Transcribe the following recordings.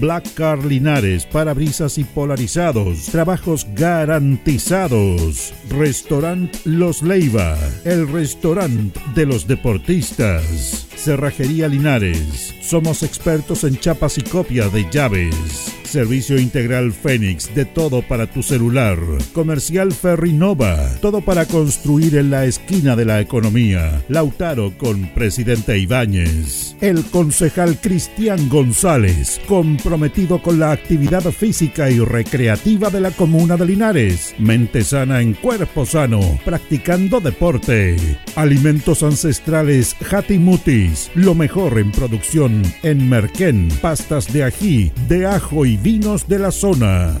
Black Car Linares, parabrisas y polarizados. Trabajos garantizados. Restaurant Los Leiva. El restaurante de los deportistas. Cerrajería Linares. Somos expertos en chapas y copia de llaves. Servicio Integral Fénix, de todo para tu celular. Comercial Ferrinova, todo para construir en la esquina de la economía. Lautaro con Presidente Ibáñez. El concejal Cristian González, comprometido con la actividad física y recreativa de la comuna de Linares. Mente sana en cuerpo sano, practicando deporte. Alimentos ancestrales Hatimutis, lo mejor en producción en Merquén, pastas de ají, de ajo y vinos de la zona.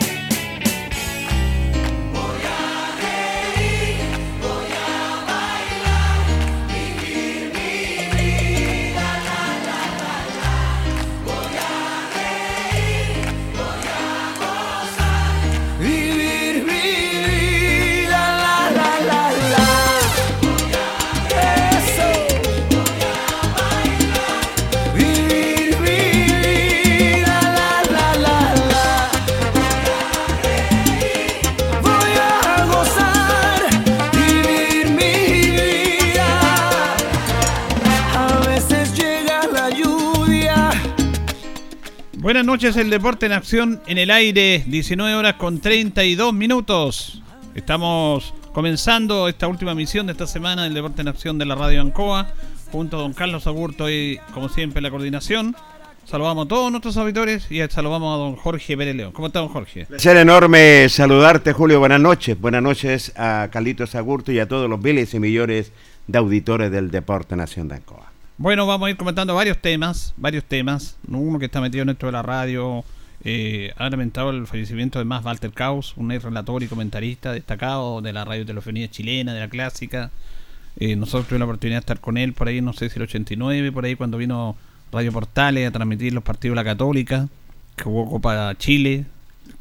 Buenas noches, el deporte en acción en el aire, 19 horas con 32 minutos. Estamos comenzando esta última misión de esta semana del deporte en acción de la radio Ancoa, junto a don Carlos Agurto y, como siempre, la coordinación. Saludamos a todos nuestros auditores y saludamos a don Jorge Pérez León. ¿Cómo está, don Jorge? Ser enorme saludarte, Julio. Buenas noches. Buenas noches a Carlitos Agurto y a todos los miles y millones de auditores del Deporte Nación de Ancoa. Bueno, vamos a ir comentando varios temas, varios temas. Uno que está metido dentro de la radio eh, ha lamentado el fallecimiento de más Walter Caus, un relator y comentarista destacado de la radio telefonía chilena, de la clásica. Eh, nosotros tuvimos la oportunidad de estar con él por ahí, no sé si el 89, por ahí cuando vino Radio Portales a transmitir los partidos de la Católica, que jugó Copa Chile,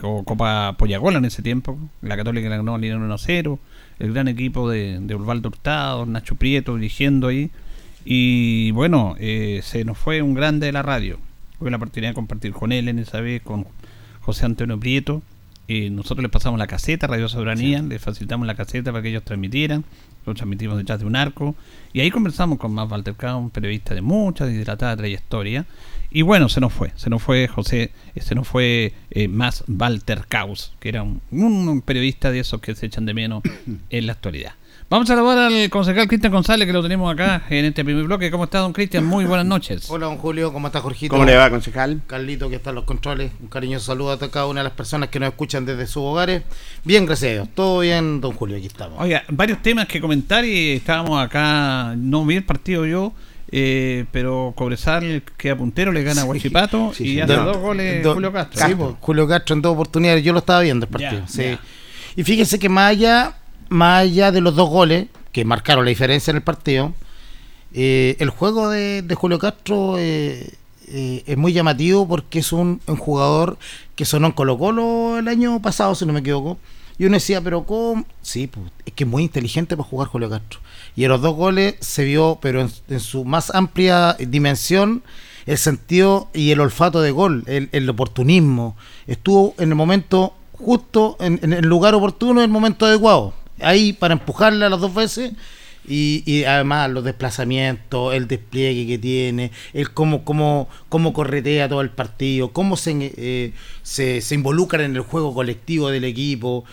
o Copa Poyagola en ese tiempo. La Católica la ganó al 1-0. El gran equipo de, de Osvaldo Hurtado, Nacho Prieto dirigiendo ahí y bueno, eh, se nos fue un grande de la radio. Tuve la oportunidad de compartir con él en esa vez, con José Antonio Prieto. Eh, nosotros le pasamos la caseta, Radio Soberanía, le facilitamos la caseta para que ellos transmitieran. lo transmitimos detrás de un arco. Y ahí conversamos con más Walter un periodista de mucha dilatada trayectoria. Y bueno, se nos fue, se nos fue José, eh, se nos fue eh, más Walter Caus, que era un, un periodista de esos que se echan de menos en la actualidad. Vamos a saludar al concejal Cristian González, que lo tenemos acá en este primer bloque. ¿Cómo está, don Cristian? Muy buenas noches. Hola, don Julio. ¿Cómo está, Jorgito? ¿Cómo le va, concejal? Carlito, que está en los controles. Un cariñoso saludo a cada una de las personas que nos escuchan desde sus hogares. Bien, gracias a Dios. Todo bien, don Julio. Aquí estamos. Oiga, varios temas que comentar y estábamos acá. No vi el partido yo. Eh, pero Cobresal queda puntero, le gana a Guachipato sí, y sí. hace Do- dos goles do- Julio Castro. Sí, pues, Julio Castro en dos oportunidades. Yo lo estaba viendo el partido. Ya, sí. ya. Y fíjense que más allá, más allá de los dos goles que marcaron la diferencia en el partido, eh, el juego de, de Julio Castro eh, eh, es muy llamativo porque es un, jugador que sonó en Colo Colo el año pasado, si no me equivoco. Y uno decía, pero ¿cómo? Sí, pues, es que es muy inteligente para jugar Julio Castro. Y en los dos goles se vio, pero en, su más amplia dimensión, el sentido y el olfato de gol, el, el oportunismo. Estuvo en el momento justo, en, en el lugar oportuno, en el momento adecuado. Ahí para empujarla las dos veces. Y, y además los desplazamientos, el despliegue que tiene, el cómo, cómo, cómo corretea todo el partido, cómo se, eh, se, se involucra en el juego colectivo del equipo.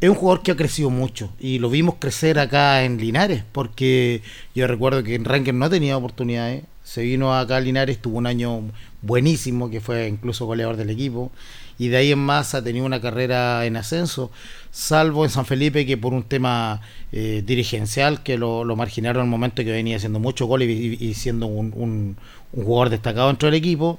Es un jugador que ha crecido mucho y lo vimos crecer acá en Linares, porque yo recuerdo que en Rangers no tenía oportunidades. Se vino acá a Linares, tuvo un año buenísimo, que fue incluso goleador del equipo, y de ahí en más ha tenido una carrera en ascenso, salvo en San Felipe que por un tema eh, dirigencial que lo, lo marginaron en el momento que venía haciendo muchos goles y, y siendo un, un- un jugador destacado dentro del equipo,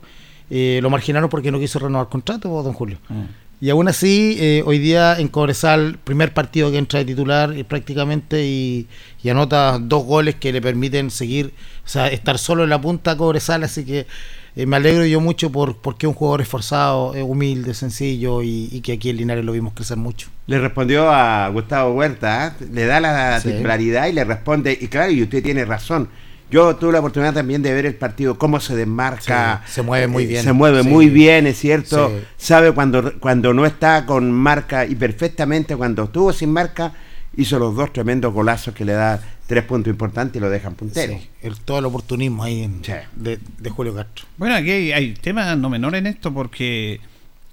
eh, lo marginaron porque no quiso renovar contrato, don Julio. Mm. Y aún así, eh, hoy día en Cobresal, primer partido que entra de titular prácticamente y, y anota dos goles que le permiten seguir, o sea, estar solo en la punta a Cobresal, así que eh, me alegro yo mucho por porque un jugador esforzado, eh, humilde, sencillo y, y que aquí en Linares lo vimos crecer mucho. Le respondió a Gustavo Huerta, ¿eh? le da la Sí. titularidad y le responde, y claro, y usted tiene razón. Yo tuve la oportunidad también de ver el partido, cómo se desmarca. Sí, se mueve muy bien. Se mueve Sí. muy bien, es cierto. Sabe cuando, cuando no está con marca y perfectamente cuando estuvo sin marca, hizo los dos tremendos golazos que le da tres puntos importantes y lo dejan puntero. Sí, el, todo el oportunismo ahí en- Sí. de, de Julio Castro. Bueno, aquí hay, hay temas no menores en esto porque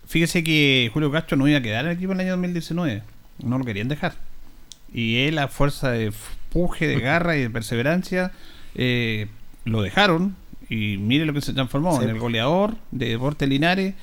fíjese que Julio Castro no iba a quedar en el equipo en el año 2019. No lo querían dejar. Y él, a fuerza de empuje, de garra y de perseverancia, eh, lo dejaron. Y mire lo que se transformó Sí. en el goleador de Deportes Linares.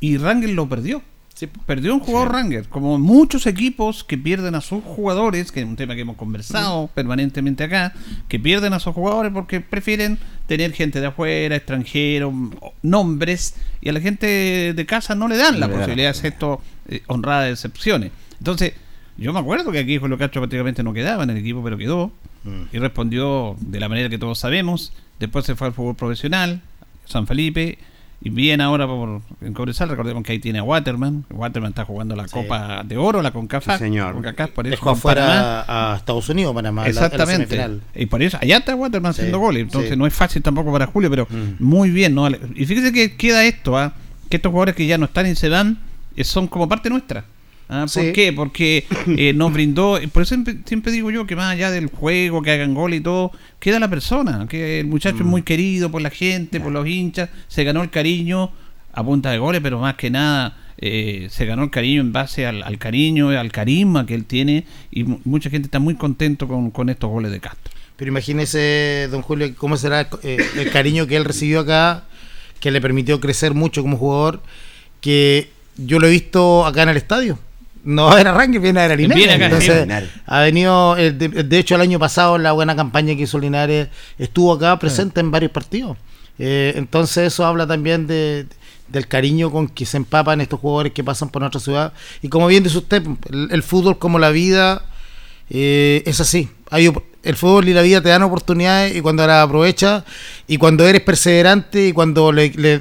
Y Rangel lo perdió. Sí. Perdió un jugador Ranger, como muchos equipos que pierden a sus jugadores, que es un tema que hemos conversado permanentemente acá, que pierden a sus jugadores porque prefieren tener gente de afuera, extranjeros, nombres, y a la gente de casa no le dan la posibilidad de hacer esto eh, honradas excepciones. Entonces, yo me acuerdo que aquí Julio Castro prácticamente no quedaba en el equipo, pero quedó, y respondió de la manera que todos sabemos. Después se fue al fútbol profesional, San Felipe, y bien ahora por en Cobresal. Recordemos que ahí tiene a Waterman. Waterman está jugando la Sí. Copa de Oro, la CONCACAF. Sí, señor. CONCACAF, por eso a Estados Unidos, Panamá, la- Exactamente. y por eso, allá está Waterman Sí, haciendo goles. Entonces no es fácil tampoco para Julio, pero Mm. muy bien. ¿no? Y fíjese que queda esto, ¿ah? que estos jugadores que ya no están en Sedan eh, son como parte nuestra. ¿Ah? ¿Por Sí. qué? Porque eh, nos brindó, por eso siempre, siempre digo yo que más allá del juego, que hagan gol y todo, queda la persona, que el muchacho es Mm. muy querido por la gente, por los hinchas, se ganó el cariño a punta de goles, pero más que nada eh, se ganó el cariño en base al, al cariño, al carisma que él tiene y mu- mucha gente está muy contento con, con estos goles de Castro. Pero imagínese, don Julio, cómo será eh, el cariño que él recibió acá, que le permitió crecer mucho como jugador, que yo lo he visto acá en el estadio. No era Rangers, viene a Linares. Viene acá, Entonces. Linares. ha venido, eh, de, hecho, el año pasado, en la buena campaña que hizo Linares, estuvo acá presente en varios partidos. Eh, entonces, eso habla también de, del cariño con que se empapan estos jugadores que pasan por nuestra ciudad. Y como bien dice usted, el, el fútbol como la vida eh, es así. Hay, el fútbol y la vida te dan oportunidades y cuando las aprovechas y cuando eres perseverante y cuando le, le,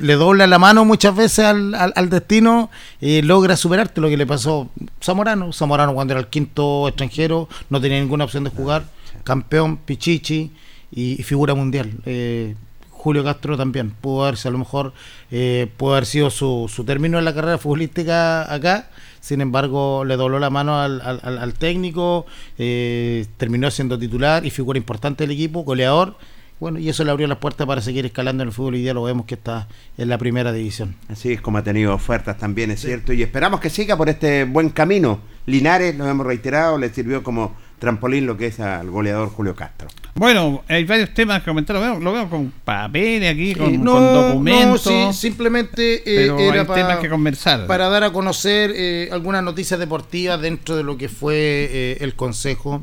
la mano muchas veces al, al, al destino, eh, logras superarte lo que le pasó Zamorano. Zamorano cuando era el quinto extranjero no tenía ninguna opción de jugar. Campeón, Pichichi y, y figura mundial. Eh, Julio Castro también. Pudo haberse, a lo mejor, eh, pudo haber sido su, su término en la carrera futbolística acá. Sin embargo, le dobló la mano al, al- al técnico, eh, terminó siendo titular y figura importante del equipo, goleador. Bueno, y eso le abrió las puertas para seguir escalando en el fútbol. y día lo vemos que está en la primera división. Así es como ha tenido ofertas también, es cierto. Y esperamos que siga por este buen camino. Linares, lo hemos reiterado, le sirvió como trampolín lo que es al goleador Julio Castro. Bueno, hay varios temas que comentar. Lo veo, lo veo con papeles aquí, con, Eh, con documentos. sí, simplemente eh, pero era hay pa- temas que conversar. para dar a conocer eh, algunas noticias deportivas dentro de lo que fue eh, el Consejo.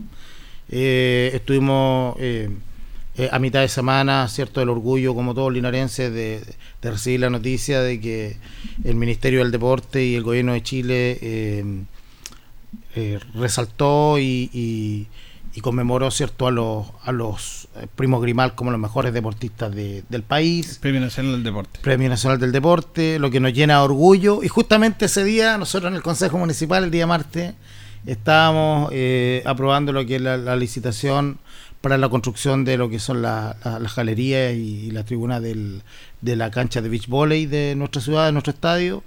Eh, estuvimos eh, eh, a mitad de semana, ¿cierto? El orgullo, como todos linarenses, de, de recibir la noticia de que el Ministerio del Deporte y el Gobierno de Chile eh, resaltó y, y- y conmemoró, ¿cierto? A los, a los eh, primos Grimal como los mejores deportistas de- del país. Premio Nacional del Deporte. Premio Nacional del Deporte, lo que nos llena de orgullo. Y justamente ese día, nosotros en el Consejo Municipal, el día martes, estábamos eh, aprobando lo que es la, la licitación para la construcción de lo que son la- la- las galerías y, la tribuna del- de la cancha de beach volley de nuestra ciudad, de nuestro estadio.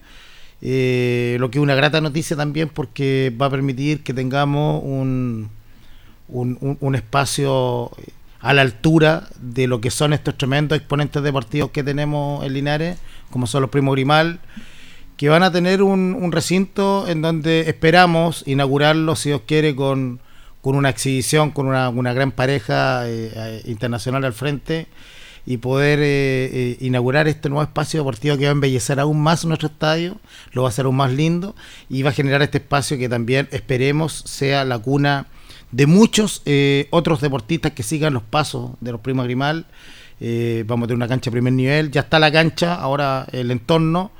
Eh, lo que es una grata noticia también porque va a permitir que tengamos un, un, espacio a la altura de lo que son estos tremendos exponentes deportivos que tenemos en Linares, como son los Primos Grimal, que van a tener un, recinto en donde esperamos inaugurarlo, si Dios quiere, con, con una exhibición, con una, una gran pareja eh, eh, internacional al frente y poder eh, eh, inaugurar este nuevo espacio deportivo que va a embellecer aún más nuestro estadio, lo va a hacer aún más lindo y va a generar este espacio que también esperemos sea la cuna de muchos eh, otros deportistas que sigan los pasos de los primos Grimal. Eh, vamos a tener una cancha de primer nivel, ya está la cancha, ahora el entorno.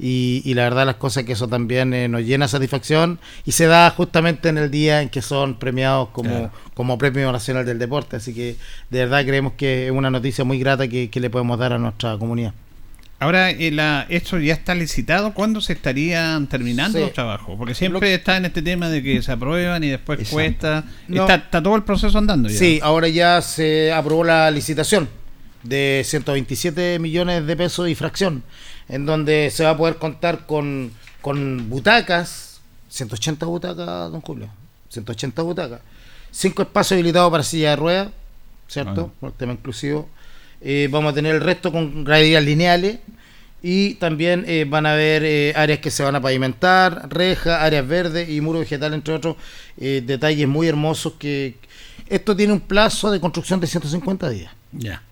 Y, y la verdad las cosas que eso también eh, nos llena de satisfacción y se da justamente en el día en que son premiados como, Claro. como Premio Nacional del Deporte. Así que de verdad creemos que es una noticia muy grata que, que le podemos dar a nuestra comunidad. Ahora, eh, la, ¿esto ya está licitado? ¿Cuándo se estarían terminando Sí. los trabajos? Porque siempre Lo- está en este tema de que se aprueban y después Exacto. cuesta. No. Está, está todo el proceso andando ya. Sí, ahora ya se aprobó la licitación de 127 millones de pesos y fracción, en donde se va a poder contar con, con butacas, 180 butacas, don Julio, 180 butacas, cinco espacios habilitados para silla de ruedas, ¿cierto? Ah. Por el tema inclusivo. Eh, vamos a tener el resto con graderías lineales y también eh, van a haber eh, áreas que se van a pavimentar, rejas, áreas verdes y muro vegetal, entre otros detalles muy hermosos que esto tiene un plazo de construcción de 150 días, Ya.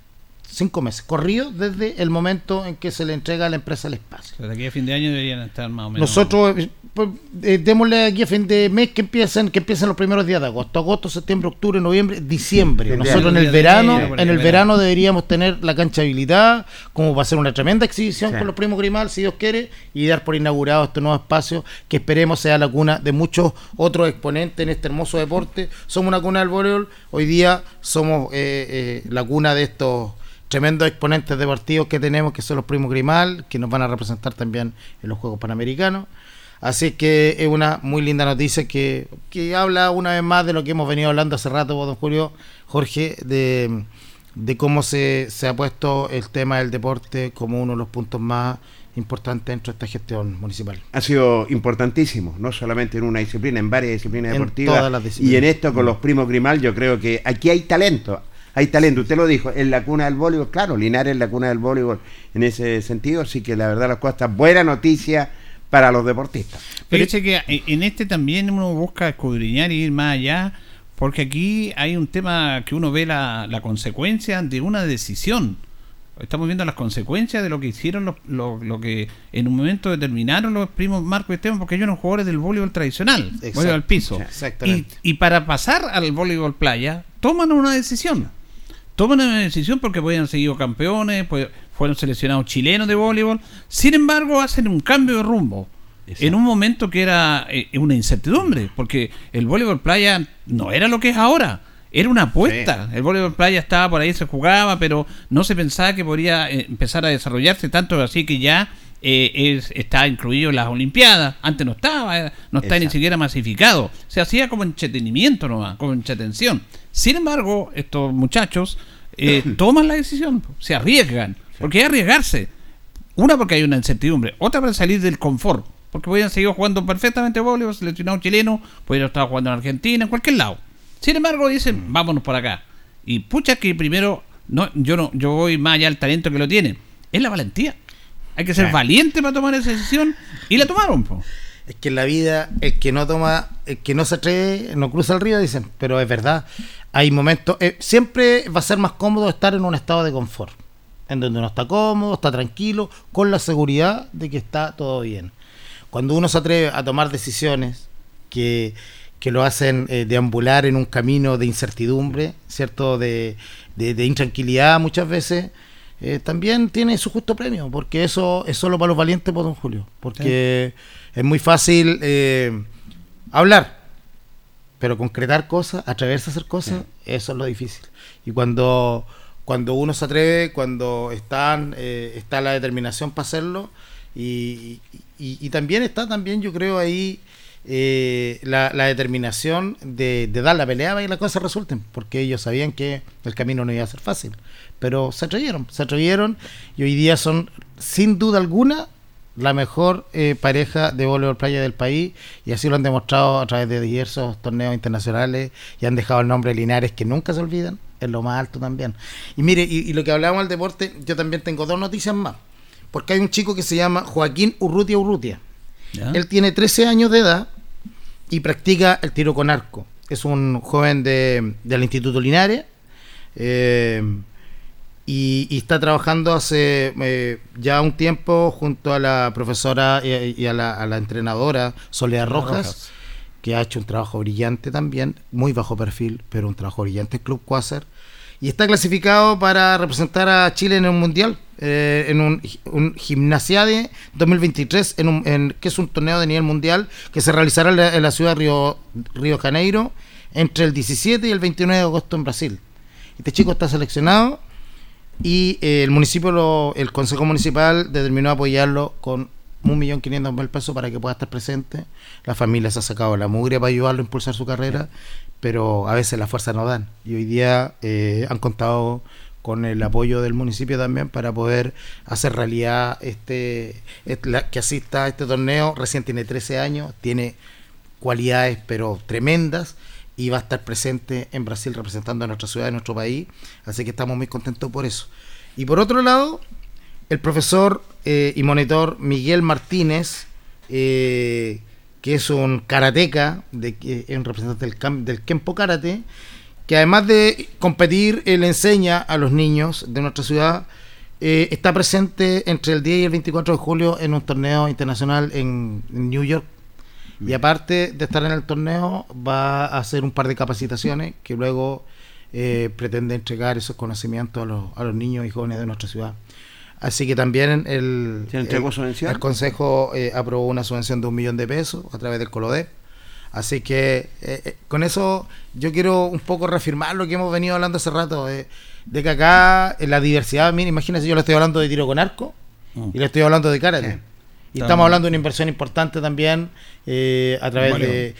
Cinco meses, corrido desde el momento en que se le entrega a la empresa el espacio. O sea, de aquí a fin de año deberían estar más o menos. Nosotros, eh, pues, eh, démosle aquí a fin de mes que empiecen, que empiecen los primeros días de agosto, agosto, septiembre, octubre, noviembre, diciembre. Nosotros en el verano, en el verano. verano deberíamos tener la cancha habilitada, como va a ser una tremenda exhibición Sí. con los primos Grimal, si Dios quiere, y dar por inaugurado este nuevo espacio que esperemos sea la cuna de muchos otros exponentes en este hermoso deporte. Somos una cuna del voleibol, hoy día somos eh, eh, la cuna de estos tremendos exponentes deportivos que tenemos, que son los primos Grimal, que nos van a representar también en los Juegos Panamericanos. Así que es una muy linda noticia que, que habla una vez más de lo que hemos venido hablando hace rato, don Julio, Jorge, de, de cómo se, se ha puesto el tema del deporte como uno de los puntos más importantes dentro de esta gestión municipal. Ha sido importantísimo, no solamente en una disciplina, en varias disciplinas En deportivas. todas las disciplinas. Y en esto con los primos Grimal, yo creo que aquí hay talento. Hay talento, usted lo dijo, en la cuna del voleibol, claro, Linares es la cuna del voleibol en ese sentido, así que la verdad las cosas, buena noticia para los deportistas. Pero dice que eh, en este también uno busca escudriñar y ir más allá, porque aquí hay un tema que uno ve la, la consecuencia de una decisión. Estamos viendo las consecuencias de lo que hicieron, los- lo, lo que en un momento determinaron los primos Marco y Esteban, porque ellos eran jugadores del voleibol tradicional, Exacto. voleibol al piso. Sí, Y, Exactamente. y para pasar al voleibol playa, toman una decisión. Toman una decisión porque podían seguir campeones, pues, fueron seleccionados chilenos de voleibol. Sin embargo, hacen un cambio de rumbo. Exacto. En un momento que era eh, una incertidumbre, porque el voleibol playa no era lo que es ahora. Era una apuesta. El voleibol playa estaba por ahí, se jugaba, pero no se pensaba que podría eh, empezar a desarrollarse tanto así que ya eh, es, está incluido en las Olimpiadas. Antes no estaba, era- no está ni siquiera masificado. Se hacía como entretenimiento nomás, como entretención. Sin embargo, estos muchachos eh, toman la decisión, se arriesgan, porque hay que arriesgarse. Una porque hay una incertidumbre, otra para salir del confort, porque podrían seguir jugando perfectamente voleibol, seleccionado chileno, podrían estar jugando en Argentina, en cualquier lado. Sin embargo, dicen, vámonos por acá. Y pucha que primero, no, yo no, yo voy más allá del talento que lo tienen, es la valentía. Hay que ser valiente para tomar esa decisión y la tomaron. po. Es que en la vida, el que no toma, el que no se atreve, no cruza el río, dicen. Pero es verdad. Hay momentos. eh, siempre va a ser más cómodo estar en un estado de confort. En donde uno está cómodo, está tranquilo, con la seguridad de que está todo bien. Cuando uno se atreve a tomar decisiones que, que lo hacen eh, deambular en un camino de incertidumbre, ¿cierto? De, de- de intranquilidad muchas veces. Eh, también tiene su justo premio, porque eso es solo para los valientes, por don Julio. Porque es muy fácil eh, hablar, pero concretar cosas, atreverse a hacer cosas, eso es lo difícil. Y cuando, cuando uno se atreve, cuando están, eh, está la determinación para hacerlo, y, y- y también está también, yo creo, ahí eh, la, la determinación de, de dar la pelea para que las cosas resulten, porque ellos sabían que el camino no iba a ser fácil, pero se atrevieron, se atrevieron y hoy día son, sin duda alguna, la mejor eh, pareja de voleibol playa del país y así lo han demostrado a través de diversos torneos internacionales y han dejado el nombre de Linares que nunca se olvidan, en lo más alto también. Y mire, y, y lo que hablábamos del deporte, yo también tengo dos noticias más, porque hay un chico que se llama Joaquín Urrutia Urrutia. ¿Ya? Él tiene 13 años de edad y practica el tiro con arco. Es un joven de, del Instituto Linares eh, y, y está trabajando hace eh, ya un tiempo junto a la profesora y, y a, la, a la entrenadora Soledad Rojas, Rojas. que ha hecho un trabajo brillante también, muy bajo perfil, pero un trabajo brillante en Club Quasar. Y está clasificado para representar a Chile en un mundial, eh, en un, un Gimnasiade 2023, en un, en, que es un torneo de nivel mundial que se realizará en la, en la ciudad de Río, Río Janeiro entre el 17 y el 29 de agosto en Brasil. Este chico está seleccionado y eh, el municipio, lo- el consejo municipal determinó apoyarlo con 1.500.000 pesos para que pueda estar presente. La familia se ha sacado la mugre para ayudarlo a impulsar su carrera, pero a veces las fuerzas no dan. Y hoy día eh, han contado con el apoyo del municipio también para poder hacer realidad este, est- la- que asista a este torneo. Recién tiene 13 años, tiene cualidades pero tremendas y va a estar presente en Brasil representando a nuestra ciudad y nuestro país. Así que estamos muy contentos por eso. Y por otro lado, el profesor eh, y monitor Miguel Martínez, eh, que es un karateca, es un representante del, del Kempo Karate, que además de competir, él enseña a los niños de nuestra ciudad. eh, está presente entre el 10 y el 24 de julio en un torneo internacional en New York. Y aparte de estar en el torneo, va a hacer un par de capacitaciones que luego eh, pretende entregar esos conocimientos a los, a los niños y jóvenes de nuestra ciudad. Así que también el, ¿Se entregó el- subvención? el Consejo eh, aprobó una subvención de un millón de pesos a través del Colodep. Así que eh, con eso yo quiero un poco reafirmar lo que hemos venido hablando hace rato, de que acá en la diversidad, mira, imagínense, yo le estoy hablando de tiro con arco Mm. y le estoy hablando de karate. Sí. Y Estamos- estamos hablando de una inversión importante también eh, a través de,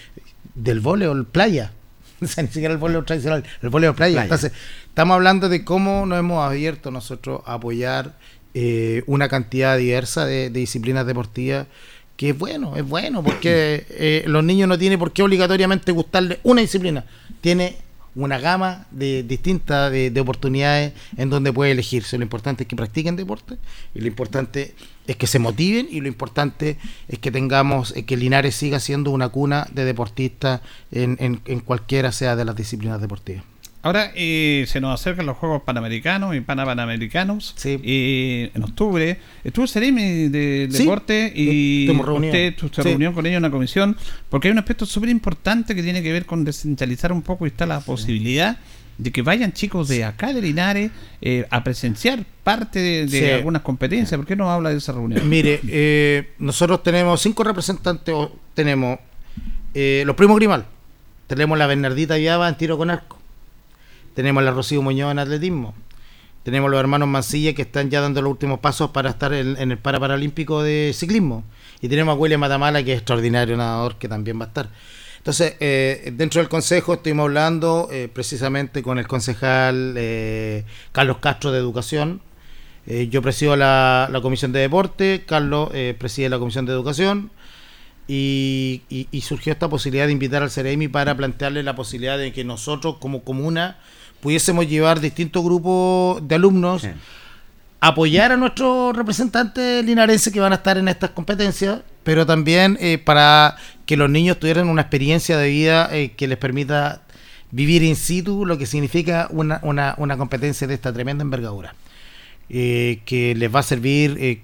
del voleibol playa. O sea, ni siquiera el voleibol tradicional, el voleibol playa. Playa. Entonces, estamos hablando de cómo nos hemos abierto nosotros a apoyar eh, una cantidad diversa de, de disciplinas deportivas que es bueno, es bueno, porque eh, los niños no tienen por qué obligatoriamente gustarle una disciplina, tiene una gama de distintas de, de oportunidades en donde puede elegirse. Lo importante es que practiquen deporte y lo importante es que se motiven y lo importante es que tengamos, eh, que Linares siga siendo una cuna de deportistas en, en, en cualquiera sea de las disciplinas deportivas. Ahora eh, se nos acercan los Juegos Panamericanos y Panapanamericanos Sí. eh, en octubre. Estuvo el Ceremi de Sí, deporte y usted tu- se Sí. reunió con ellos en una comisión porque hay un aspecto súper importante que tiene que ver con descentralizar un poco y está la posibilidad de que vayan chicos de acá de Linares eh, a presenciar parte de, de Sí. algunas competencias. ¿Por qué no habla de esa reunión? Mire, eh, nosotros tenemos cinco representantes, tenemos eh, los primos Grimal, tenemos la Bernardita Viaba en tiro con arco, tenemos la Rocío Muñoz en atletismo, tenemos los hermanos Mancilla que están ya dando los últimos pasos para estar en, el Paraparalímpico de ciclismo, y tenemos a William Matamala que es extraordinario nadador que también va a estar. Entonces, eh, dentro del Consejo estuvimos hablando eh, precisamente con el concejal eh, Carlos Castro de Educación. Yo presido la, Comisión de Deporte, Carlos preside la Comisión de Educación. Y, y- y surgió esta posibilidad de invitar al CEREMI para plantearle la posibilidad de que nosotros como comuna pudiésemos llevar distintos grupos de alumnos Sí. apoyar a nuestros representantes linarenses que van a estar en estas competencias, pero también eh, para que los niños tuvieran una experiencia de vida eh, que les permita vivir in situ lo que significa una, una, una competencia de esta tremenda envergadura, eh, que les va a servir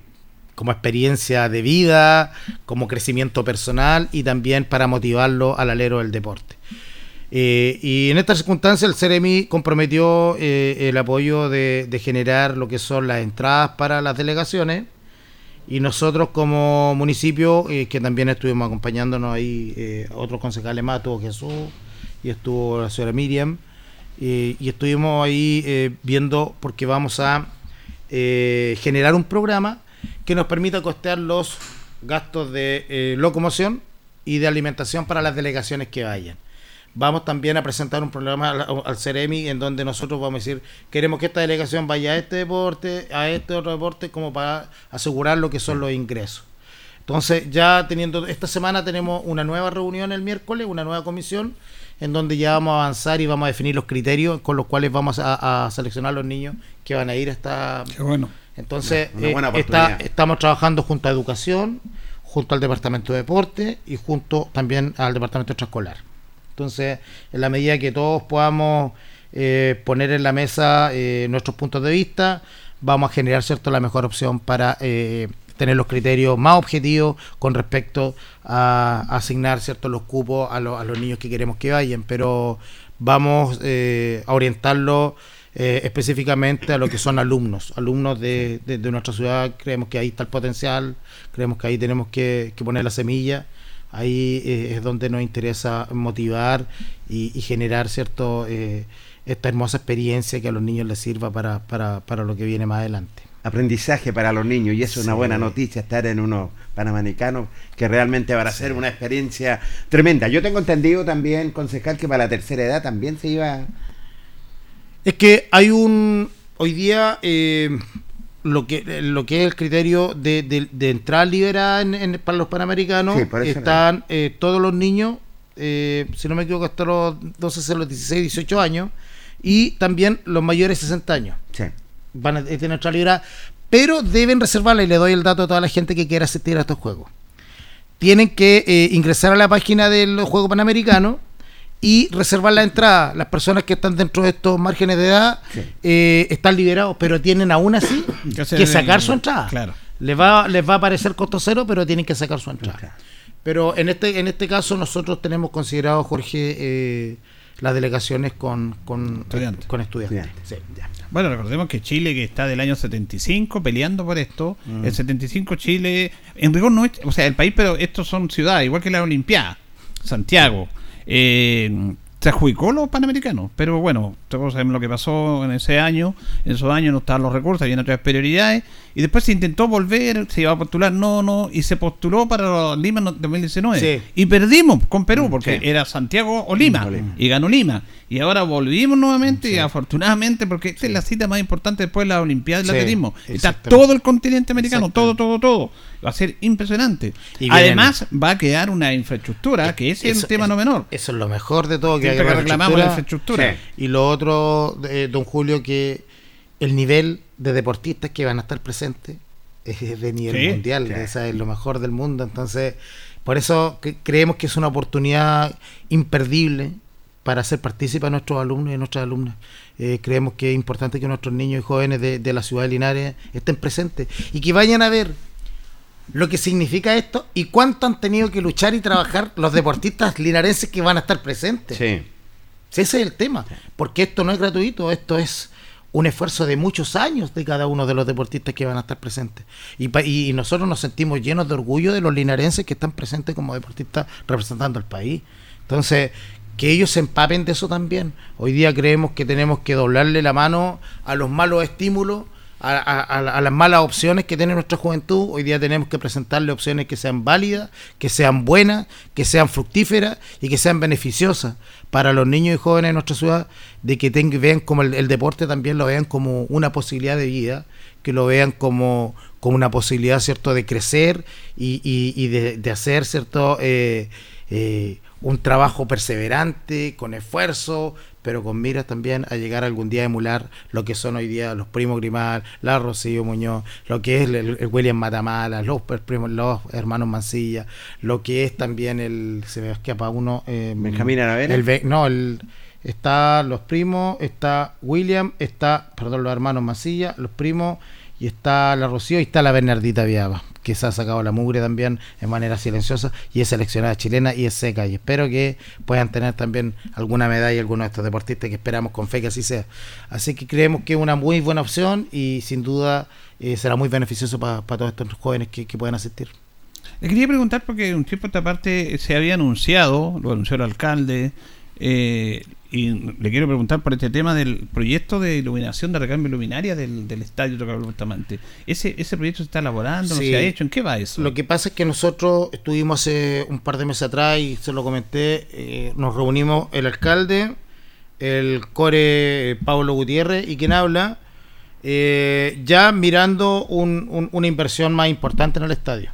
como experiencia de vida, como crecimiento personal y también para motivarlo al alero del deporte. Eh, y en esta circunstancia el CEREMI comprometió eh, el apoyo de, generar lo que son las entradas para las delegaciones y nosotros como municipio, eh, que también estuvimos acompañándonos ahí, otros concejales más, estuvo Jesús y estuvo la señora Miriam, y estuvimos ahí viendo porque vamos a generar un programa que nos permita costear los gastos de locomoción y de alimentación para las delegaciones que vayan. Vamos también a presentar un programa al, al CEREMI en donde nosotros vamos a decir, queremos que esta delegación vaya a este deporte, a este otro deporte, como para asegurar lo que son los ingresos. Entonces, ya teniendo, esta semana tenemos una nueva reunión el miércoles, una nueva comisión, en donde ya vamos a avanzar y vamos a definir los criterios con los cuales vamos a, a seleccionar los niños que van a ir a esta, Qué bueno. entonces, Una- una eh, está- estamos trabajando junto a Educación, junto al Departamento de Deporte y junto también al Departamento Extraescolar. Entonces, en la medida que todos podamos eh, poner en la mesa eh, nuestros puntos de vista, vamos a generar cierto la mejor opción para eh, tener los criterios más objetivos con respecto a, asignar cierto los cupos a, lo- a los niños que queremos que vayan, pero vamos eh, a orientarlo eh, específicamente a lo que son alumnos, alumnos de, nuestra ciudad, creemos que ahí está el potencial, creemos que ahí tenemos que poner la semilla, ahí eh, es donde nos interesa motivar y, y generar cierto eh, esta hermosa experiencia que a los niños les sirva para, para, para lo que viene más adelante. aprendizaje para los niños y eso es una buena noticia estar en unos panamericanos que realmente van a ser una experiencia tremenda. Yo tengo entendido también, concejal, que para la tercera edad también se iba... Es que hay un hoy día eh, lo que lo que es el criterio de, de, de entrada liberada en, en- para los panamericanos Sí, están eh, todos los niños, eh, si no me equivoco, hasta los 12, los 16, 18 años y también los mayores de 60 años Sí. van a tener entrada liberada, pero deben reservarla y le doy el dato a toda la gente que quiera asistir a estos juegos. Tienen que eh, ingresar a la página del Juego Panamericano y reservar la entrada. Las personas que están dentro de estos márgenes de edad Sí. eh, están liberados, pero tienen aún así Que sacar su entrada. Claro. Les va, les va a parecer costo cero, pero tienen que sacar su entrada. Claro. Pero en este, en este caso nosotros tenemos considerado, Jorge, eh, las delegaciones con, con Estudiantes. Con estudiantes. Estudiantes. Sí. Ya. Bueno, recordemos que Chile, que está del año 75 peleando por esto, el 75 Chile, en rigor no es, o sea, el país, pero estos son ciudades, igual que la Olimpiada, Santiago, eh, se adjudicó los panamericanos, pero bueno, todos sabemos lo que pasó en ese año, en esos años no estaban los recursos, habían otras prioridades, y después se intentó volver, se iba a postular, no, no, y se postuló para Lima en 2019, Sí. y perdimos con Perú, porque sí. era Santiago o Lima, Mm, y ganó Lima. Y ahora volvimos nuevamente, y afortunadamente, porque esta es la cita más importante después de la Olimpiada del atletismo. Está todo el continente americano, todo, todo, todo. Va a ser impresionante. Y Además, va a quedar una infraestructura, que ese es Eso- tema no menor. Eso es lo mejor de todo. Que que reclamamos la infraestructura. Sí. Y lo otro, eh, don Julio, que el nivel de deportistas que van a estar presentes es de nivel Sí, mundial, esa es lo mejor del mundo. Entonces, por eso que- creemos que es una oportunidad imperdible para hacer partícipe a nuestros alumnos y a nuestras alumnas. Eh, creemos que es importante que nuestros niños y jóvenes de, de la ciudad de Linares estén presentes y que vayan a ver lo que significa esto y cuánto han tenido que luchar y trabajar los deportistas linarenses que van a estar presentes. Sí. Sí, Ese es el tema, porque esto no es gratuito, esto es un esfuerzo de muchos años de cada uno de los deportistas que van a estar presentes. Y, y nosotros nos sentimos llenos de orgullo de los linarenses que están presentes como deportistas representando al país. Entonces, que ellos se empapen de eso también. Hoy día creemos que tenemos que doblarle la mano a los malos estímulos a, a- a la- a las malas opciones que tiene nuestra juventud. Hoy día tenemos que presentarle opciones que sean válidas, que sean buenas, que sean fructíferas y que sean beneficiosas para los niños y jóvenes de nuestra ciudad, de que tengan, vean como el, el deporte también lo vean como una posibilidad de vida, que lo vean como, como una posibilidad, ¿cierto?, de crecer y, y- y de, de hacer, ¿cierto?, eh, eh, un trabajo perseverante, con esfuerzo, pero con miras también a llegar algún día a emular lo que son hoy día los primos Grimal, la Rocío Muñoz, lo que es el, el William Matamala, los primos, los hermanos Mancilla, lo que es también el, se me escapa uno, eh, Benjamín Aravena. el no, el, está los primos, está William, está, perdón, los hermanos Mancilla, los primos, y está la Rocío y está la Bernardita Viaba, que se ha sacado la mugre también en manera silenciosa y es seleccionada chilena y es seca. Y espero que puedan tener también alguna medalla algunos de estos deportistas que esperamos con fe que así sea. Así que creemos que es una muy buena opción y sin duda eh, será muy beneficioso para todos estos jóvenes que, que puedan asistir. Le quería preguntar porque un tiempo a esta parte se había anunciado, lo anunció el alcalde, eh, y le quiero preguntar por este tema del proyecto de iluminación, de recambio luminaria del, del estadio Tocable Bustamante. ¿Ese, ¿Ese proyecto se está elaborando? ¿No se ha hecho? ¿En qué va eso? Lo que pasa es que nosotros estuvimos hace un par de meses atrás y se lo comenté, eh, nos reunimos el alcalde, el core eh, Pablo Gutiérrez y quien habla, eh, ya mirando un- un- una inversión más importante en el estadio.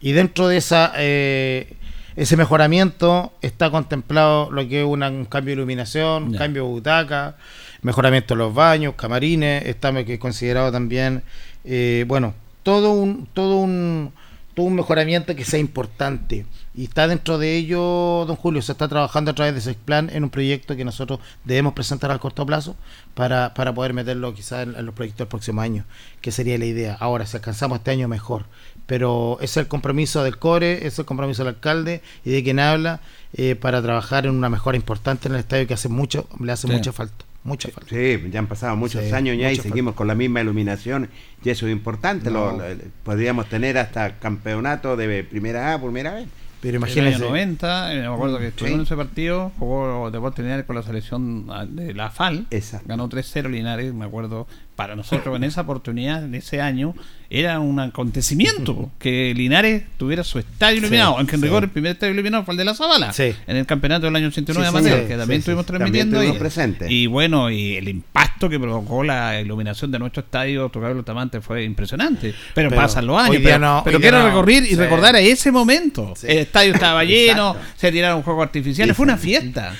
Y dentro de esa eh, ese mejoramiento está contemplado lo que es una- un cambio de iluminación, Ya. cambio de butaca, mejoramiento de los baños, camarines, está considerado también, eh, bueno, todo un, todo un todo un mejoramiento que sea importante. Y está dentro de ello, don Julio, se está trabajando a través de ese plan en un proyecto que nosotros debemos presentar a corto plazo para, para poder meterlo quizás en, en los proyectos del próximo año, que sería la idea. Ahora, si alcanzamos este año, mejor. Pero es el compromiso del CORE, es el compromiso del alcalde y de quien habla eh, para trabajar en una mejora importante en el estadio que hace mucho, le hace Sí. mucha falta. Mucha falta. Sí, ya han pasado muchos Sí, años ya y seguimos con la misma iluminación y eso es importante. No. Lo- lo- podríamos tener hasta campeonato de primera A, primera vez. Pero En el año imagínense. 90, eh, me acuerdo que estuvo Sí. en ese partido, jugó Deportes Linares con la selección ah, de la FAL, Exacto. ganó 3-0 Linares, me acuerdo, para nosotros en esa oportunidad, en ese año, era un acontecimiento que Linares tuviera su estadio Sí, iluminado, aunque en sí. rigor el primer estadio iluminado fue el de la Zabala, Sí. en el campeonato del año 89 Sí, amateur, sí, que también sí. estuvimos También transmitiendo estuvimos ahí. presentes. Y bueno, y el impacto que provocó la iluminación de nuestro estadio Tocable Bustamante fue impresionante. Pero, Pero pasan los años. pero no, pero quiero no. recorrer y Sí. recordar a ese momento. Sí. El estadio estaba lleno, Exacto. se tiraron juegos artificiales, fue una fiesta.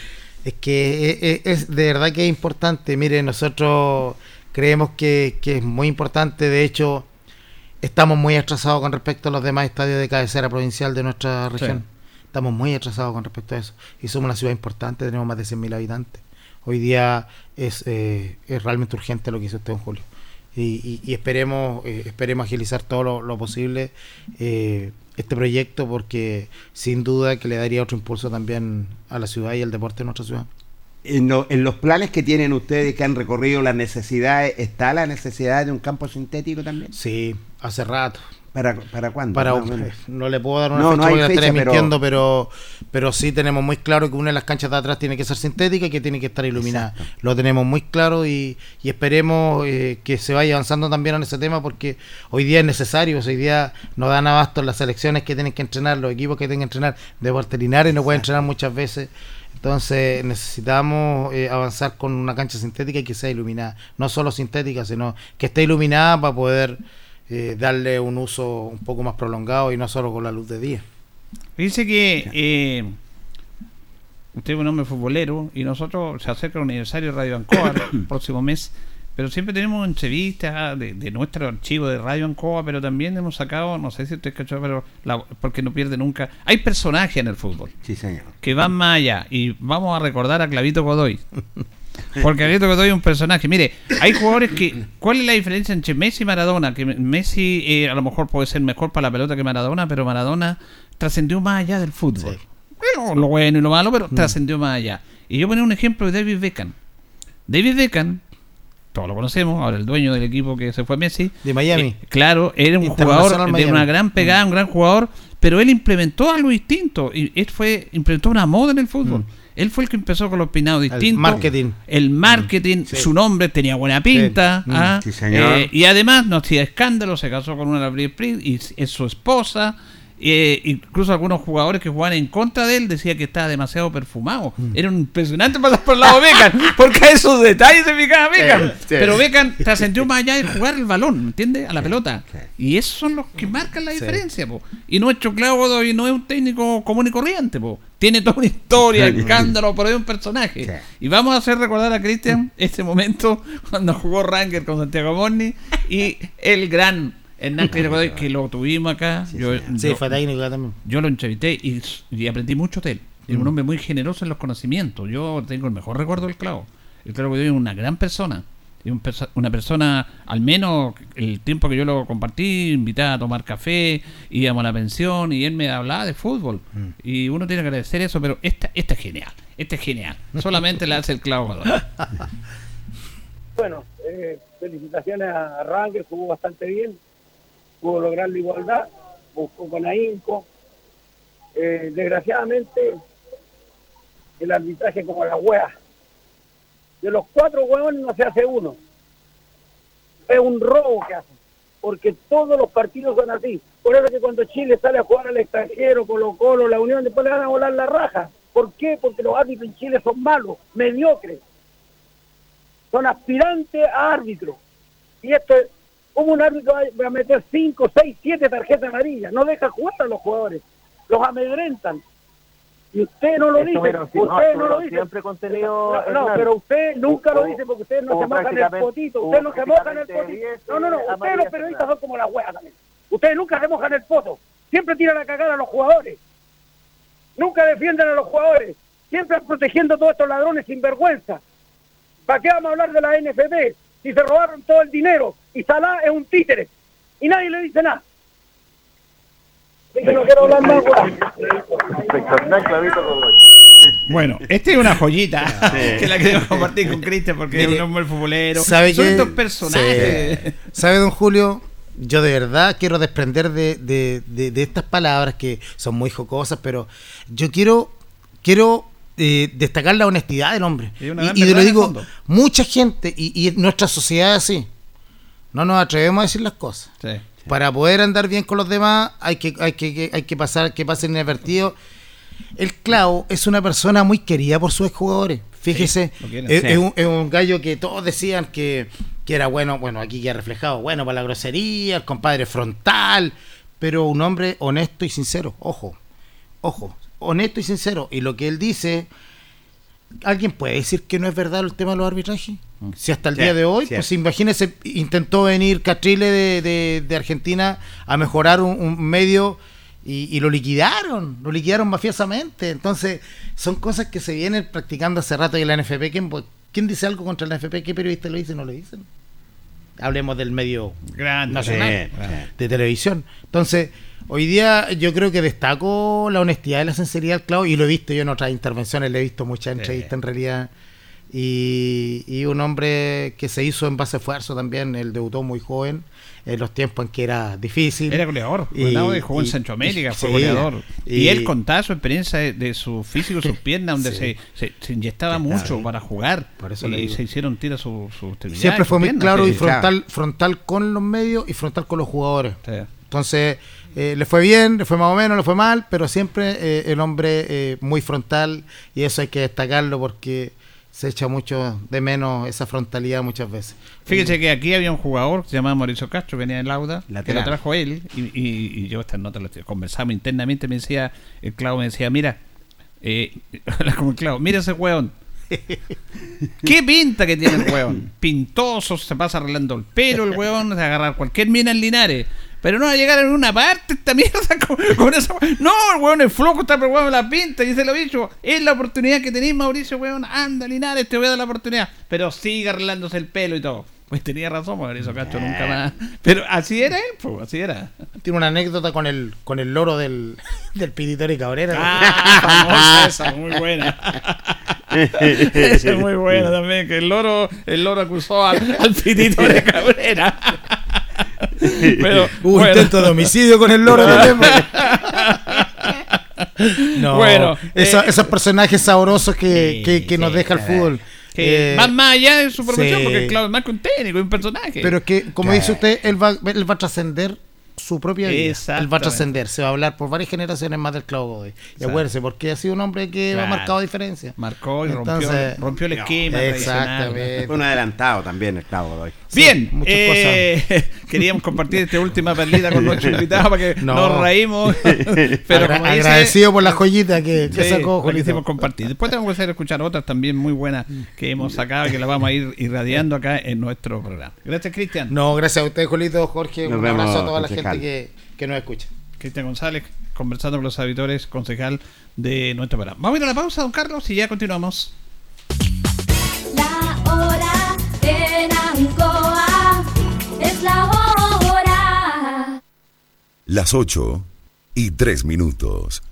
Es que eh, eh, es, de verdad que es importante. Mire, nosotros creemos que, que es muy importante. De hecho, estamos muy atrasados con respecto a los demás estadios de cabecera provincial de nuestra región. Estamos muy atrasados con respecto a eso. Y somos una ciudad importante, tenemos más de 100.000 habitantes. Hoy día es, eh, es realmente urgente lo que hizo usted en julio. Y, y- y esperemos, eh, esperemos agilizar todo lo, lo posible eh, este proyecto porque sin duda que le daría otro impulso también a la ciudad y al deporte de nuestra ciudad. En, lo- en los planes que tienen ustedes que han recorrido las necesidades, ¿está la necesidad de un campo sintético también? Sí, hace rato. ¿Para, para cuándo? Para, no le puedo dar una No, fecha no porque la estaré fecha, pero- mintiendo, pero... pero sí tenemos muy claro que una de las canchas de atrás tiene que ser sintética y que tiene que estar iluminada. Exacto. Lo tenemos muy claro y, y esperemos eh, que se vaya avanzando también en ese tema porque hoy día es necesario, hoy día no dan abasto las selecciones que tienen que entrenar, los equipos que tienen que entrenar de Linares no pueden entrenar muchas veces. Entonces necesitamos eh, avanzar con una cancha sintética y que sea iluminada. No solo sintética, sino que esté iluminada para poder eh, darle un uso un poco más prolongado y no solo con la luz de día. Dice que eh, usted es un hombre futbolero y nosotros se acerca el aniversario de Radio Ancoa el próximo mes, pero siempre tenemos entrevistas de, de nuestro archivo de Radio Ancoa, pero también hemos sacado, no sé si usted cachó, pero la- porque no pierde nunca. Hay personajes en el fútbol Sí, señor. que van más allá y vamos a recordar a Clavito Godoy. Porque Clavito Godoy es un personaje. Mire, hay jugadores que. ¿Cuál es la diferencia entre Messi y Maradona? Que Messi eh, a lo mejor puede ser mejor para la pelota que Maradona, pero Maradona trascendió más allá del fútbol. Sí. Bueno, lo bueno y lo malo, pero trascendió más allá. Y yo ponía un ejemplo de David Beckham. David Beckham, todos lo conocemos, ahora el dueño del equipo que se fue Messi. De Miami. Eh, claro, era un jugador de Miami. una gran pegada, un gran jugador, pero él implementó algo distinto. Y él fue, implementó una moda en el fútbol. Mm. Él fue el que empezó con los peinados distintos. marketing. El marketing, Sí. su nombre tenía buena pinta. Sí. ¿ah? Sí, señor. Eh, y además no hacía escándalo, se casó con una de las Britney y es su esposa. Eh, incluso algunos jugadores que jugaban en contra de él decían que estaba demasiado perfumado. Mm. Era un impresionante pasar por el lado de Beckham, porque a esos detalles se fijaba Beckham. sí. Pero Beckham trascendió más allá de jugar el balón, ¿me entiendes? A la pelota. sí. Y esos son los que marcan la diferencia, po. Y nuestro Claudio Godoy no es un técnico común y corriente, po. Tiene toda una historia, escándalo, pero es un personaje. Sí. Y vamos a hacer recordar a Cristian este momento cuando jugó Ranger con Santiago Morni y el gran Hernán Godoy, que lo tuvimos acá. yo, Sí, yo- fue técnico también. yo lo entrevisté y, y aprendí mucho de él. Es Mm. un hombre muy generoso en los conocimientos. Yo tengo el mejor recuerdo del Clavo. El Clavo Godoy es una gran persona. Es un perso- una persona, al menos el tiempo que yo lo compartí, invitaba a tomar café, íbamos a la pensión y él me hablaba de fútbol. Mm. Y uno tiene que agradecer eso, pero esta, esta es genial. Este es genial. Solamente le hace el Clavo Godoy. Bueno, eh, felicitaciones a Ranger, jugó bastante bien, pudo lograr la igualdad, buscó con ahínco. Eh, desgraciadamente, el arbitraje como la wea. De los cuatro huevones no se hace uno. Es un robo que hacen, porque todos los partidos son así. Por eso que cuando Chile sale a jugar al extranjero, Colo Colo, la Unión, después le van a volar la raja. ¿Por qué? Porque los árbitros en Chile son malos, mediocres son aspirantes a árbitro. Y esto es, como un árbitro va a meter 5, 6, 7 tarjetas amarillas, no deja jugar a los jugadores, los amedrentan. Y usted no lo dice, sí, no, usted no lo dice. siempre contenido, No, pero usted nunca lo dice porque ustedes no se mojan el potito, ustedes no se mojan el potito. 10, No, no, no, eh, ustedes los periodistas son como la hueá también. Ustedes nunca se mojan el poto, siempre tiran a cagar a los jugadores. Nunca defienden a los jugadores, siempre protegiendo a todos estos ladrones sin vergüenza. ¿Para qué vamos a hablar de la NFP? Si se robaron todo el dinero y Salah es un títere y nadie le dice nada. No quiero hablar más. Bueno, esta es una joyita Sí. que la queremos compartir con Cristian porque Mire, es un hombre futbolero. ¿Sabe Son estos personajes. Sí. ¿Sabe, don Julio? Yo de verdad quiero desprender de, de- de- de estas palabras que son muy jocosas, pero yo quiero quiero eh, destacar la honestidad del hombre. Y te lo digo, mucha gente, y, y nuestra sociedad es así, no nos atrevemos a decir las cosas. Sí. Para poder andar bien con los demás hay que, hay que, hay que pasar que pasen inadvertido. El Clavo es una persona muy querida por sus jugadores. Fíjese, quieren, es un, es un gallo que todos decían que, que era bueno, bueno, aquí queda reflejado, bueno para la grosería, el compadre frontal, pero un hombre honesto y sincero, ojo, ojo, honesto y sincero. Y lo que él dice, ¿alguien puede decir que no es verdad el tema de los arbitrajes? Si hasta el Sí, día de hoy, sí. pues imagínese, intentó venir Catrile de, de- de Argentina a mejorar un, un medio y, y lo liquidaron, lo liquidaron mafiosamente. Entonces, son cosas que se vienen practicando hace rato y la NFP. ¿Quién, quién dice algo contra la NFP? ¿Qué periodista lo dice? No lo dicen. Hablemos del medio Grande. nacional sí. de televisión. Entonces, hoy día yo creo que destaco la honestidad y la sinceridad del Clavo, y lo he visto yo en otras intervenciones, le he visto muchas entrevistas en realidad. Y, y un hombre que se hizo en base a esfuerzo también, él debutó muy joven, en los tiempos en que era difícil. Era goleador. Y- Ronaldo jugó en Centroamérica, fue sí, goleador. Y, él contaba su experiencia de, de su físico sus piernas, donde Sí. se, se, se inyectaba Claro. mucho para jugar. Por eso y se hicieron tiras sus su Siempre fue muy piernas, claro y frontal, frontal con los medios y frontal con los jugadores. Entonces, eh, le fue bien, le fue más o menos, le fue mal, pero siempre eh, el hombre eh, muy frontal y eso hay que destacarlo porque se echa mucho de menos esa frontalidad muchas veces. Fíjese que aquí había un jugador que se llamaba Mauricio Castro, venía del Lauda, que Lateral. lo trajo él, y, y- y yo estas notas las conversamos internamente, me decía, el clavo me decía, mira, eh, como el clavo, mira ese weón. ¿Qué pinta que tiene el weón? Pintoso, se pasa arreglando el pelo el weón, de agarrar cualquier mina en Linares. Pero no va a llegar en una parte esta mierda con, con esa No, el weón es flojo, está preocupado la pinta. Y se lo he dicho, es la oportunidad que tenéis, Mauricio, weón. Anda, Linares, te voy a dar la oportunidad. Pero sigue arreglándose el pelo y todo. Pues tenía razón, Mauricio Castro nunca más. Pero así era él, pues, así era. Tiene una anécdota con el con el loro del, del Piditore Cabrera. Ah, famosa esa, muy buena. Esa es muy buena también, que el loro, el loro acusó al, al pitito de Cabrera. Pero, Hubo bueno. intento de homicidio con el loro porque- No, Bueno, esa- eh, esos personajes sabrosos que, que- que nos deja el fútbol. Que Eh, más, más allá de su profesión, sí. porque claro, es más que un técnico, es un personaje. Pero que, como dice usted, él va, él va a trascender su propia vida. Él va a trascender, se va a hablar por varias generaciones más del Clavo Godoy. Y Exacto. acuérdese, porque ha sido un hombre que Claro. ha marcado diferencia. Marcó y rompió, Entonces, rompió el esquema. Exactamente. Fue un adelantado también el Clavo Godoy. Bien, muchas eh, queríamos compartir esta última perlita con nuestro invitado para que No. nos reímos. Pero Agra- como dice, agradecido por la joyita que, que Sí, sacó quisimos compartir. Después tenemos que hacer escuchar otras también muy buenas que hemos sacado y que las vamos a ir irradiando acá en nuestro programa. Gracias, Cristian. No, gracias a usted, Julito, Jorge. Nos un vemos, abrazo a toda la concejal. Gente que, que nos escucha. Cristian González, conversando con los auditores, concejal de nuestro programa. Vamos a ir a la pausa, don Carlos, y ya continuamos. La hora en Ancoa es la hora. Las 8 y 3 minutos.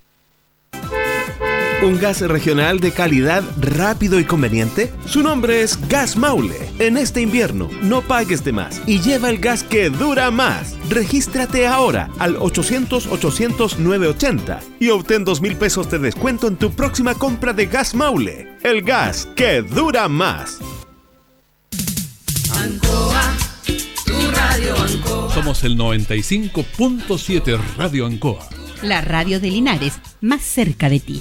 ¿Un gas regional de calidad rápido y conveniente? Su nombre es Gas Maule. En este invierno, no pagues de más y lleva el gas que dura más. Regístrate ahora al 800-800-980 y obtén 2 mil pesos de descuento en tu próxima compra de Gas Maule. El gas que dura más. Somos el 95.7 Radio Ancoa. La radio de Linares, más cerca de ti.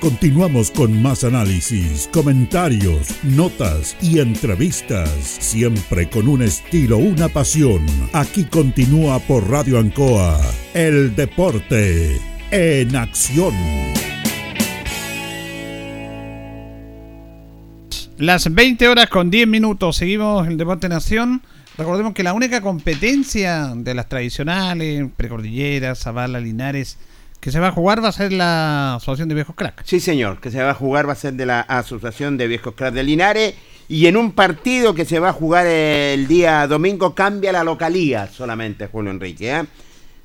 Continuamos con más análisis, comentarios, notas y entrevistas, siempre con un estilo, una pasión. Aquí continúa por Radio Ancoa, el deporte en acción. Las 20 horas con 10 minutos, seguimos el Deporte Nación. Recordemos que la única competencia de las tradicionales, Precordilleras, Zavala, Linares, que se va a jugar va a ser la Asociación de Viejos Crack. Sí, señor, que se va a jugar va a ser de la Asociación de Viejos Crack de Linares y en un partido que se va a jugar el día domingo cambia la localía solamente, Julio Enrique. ¿eh?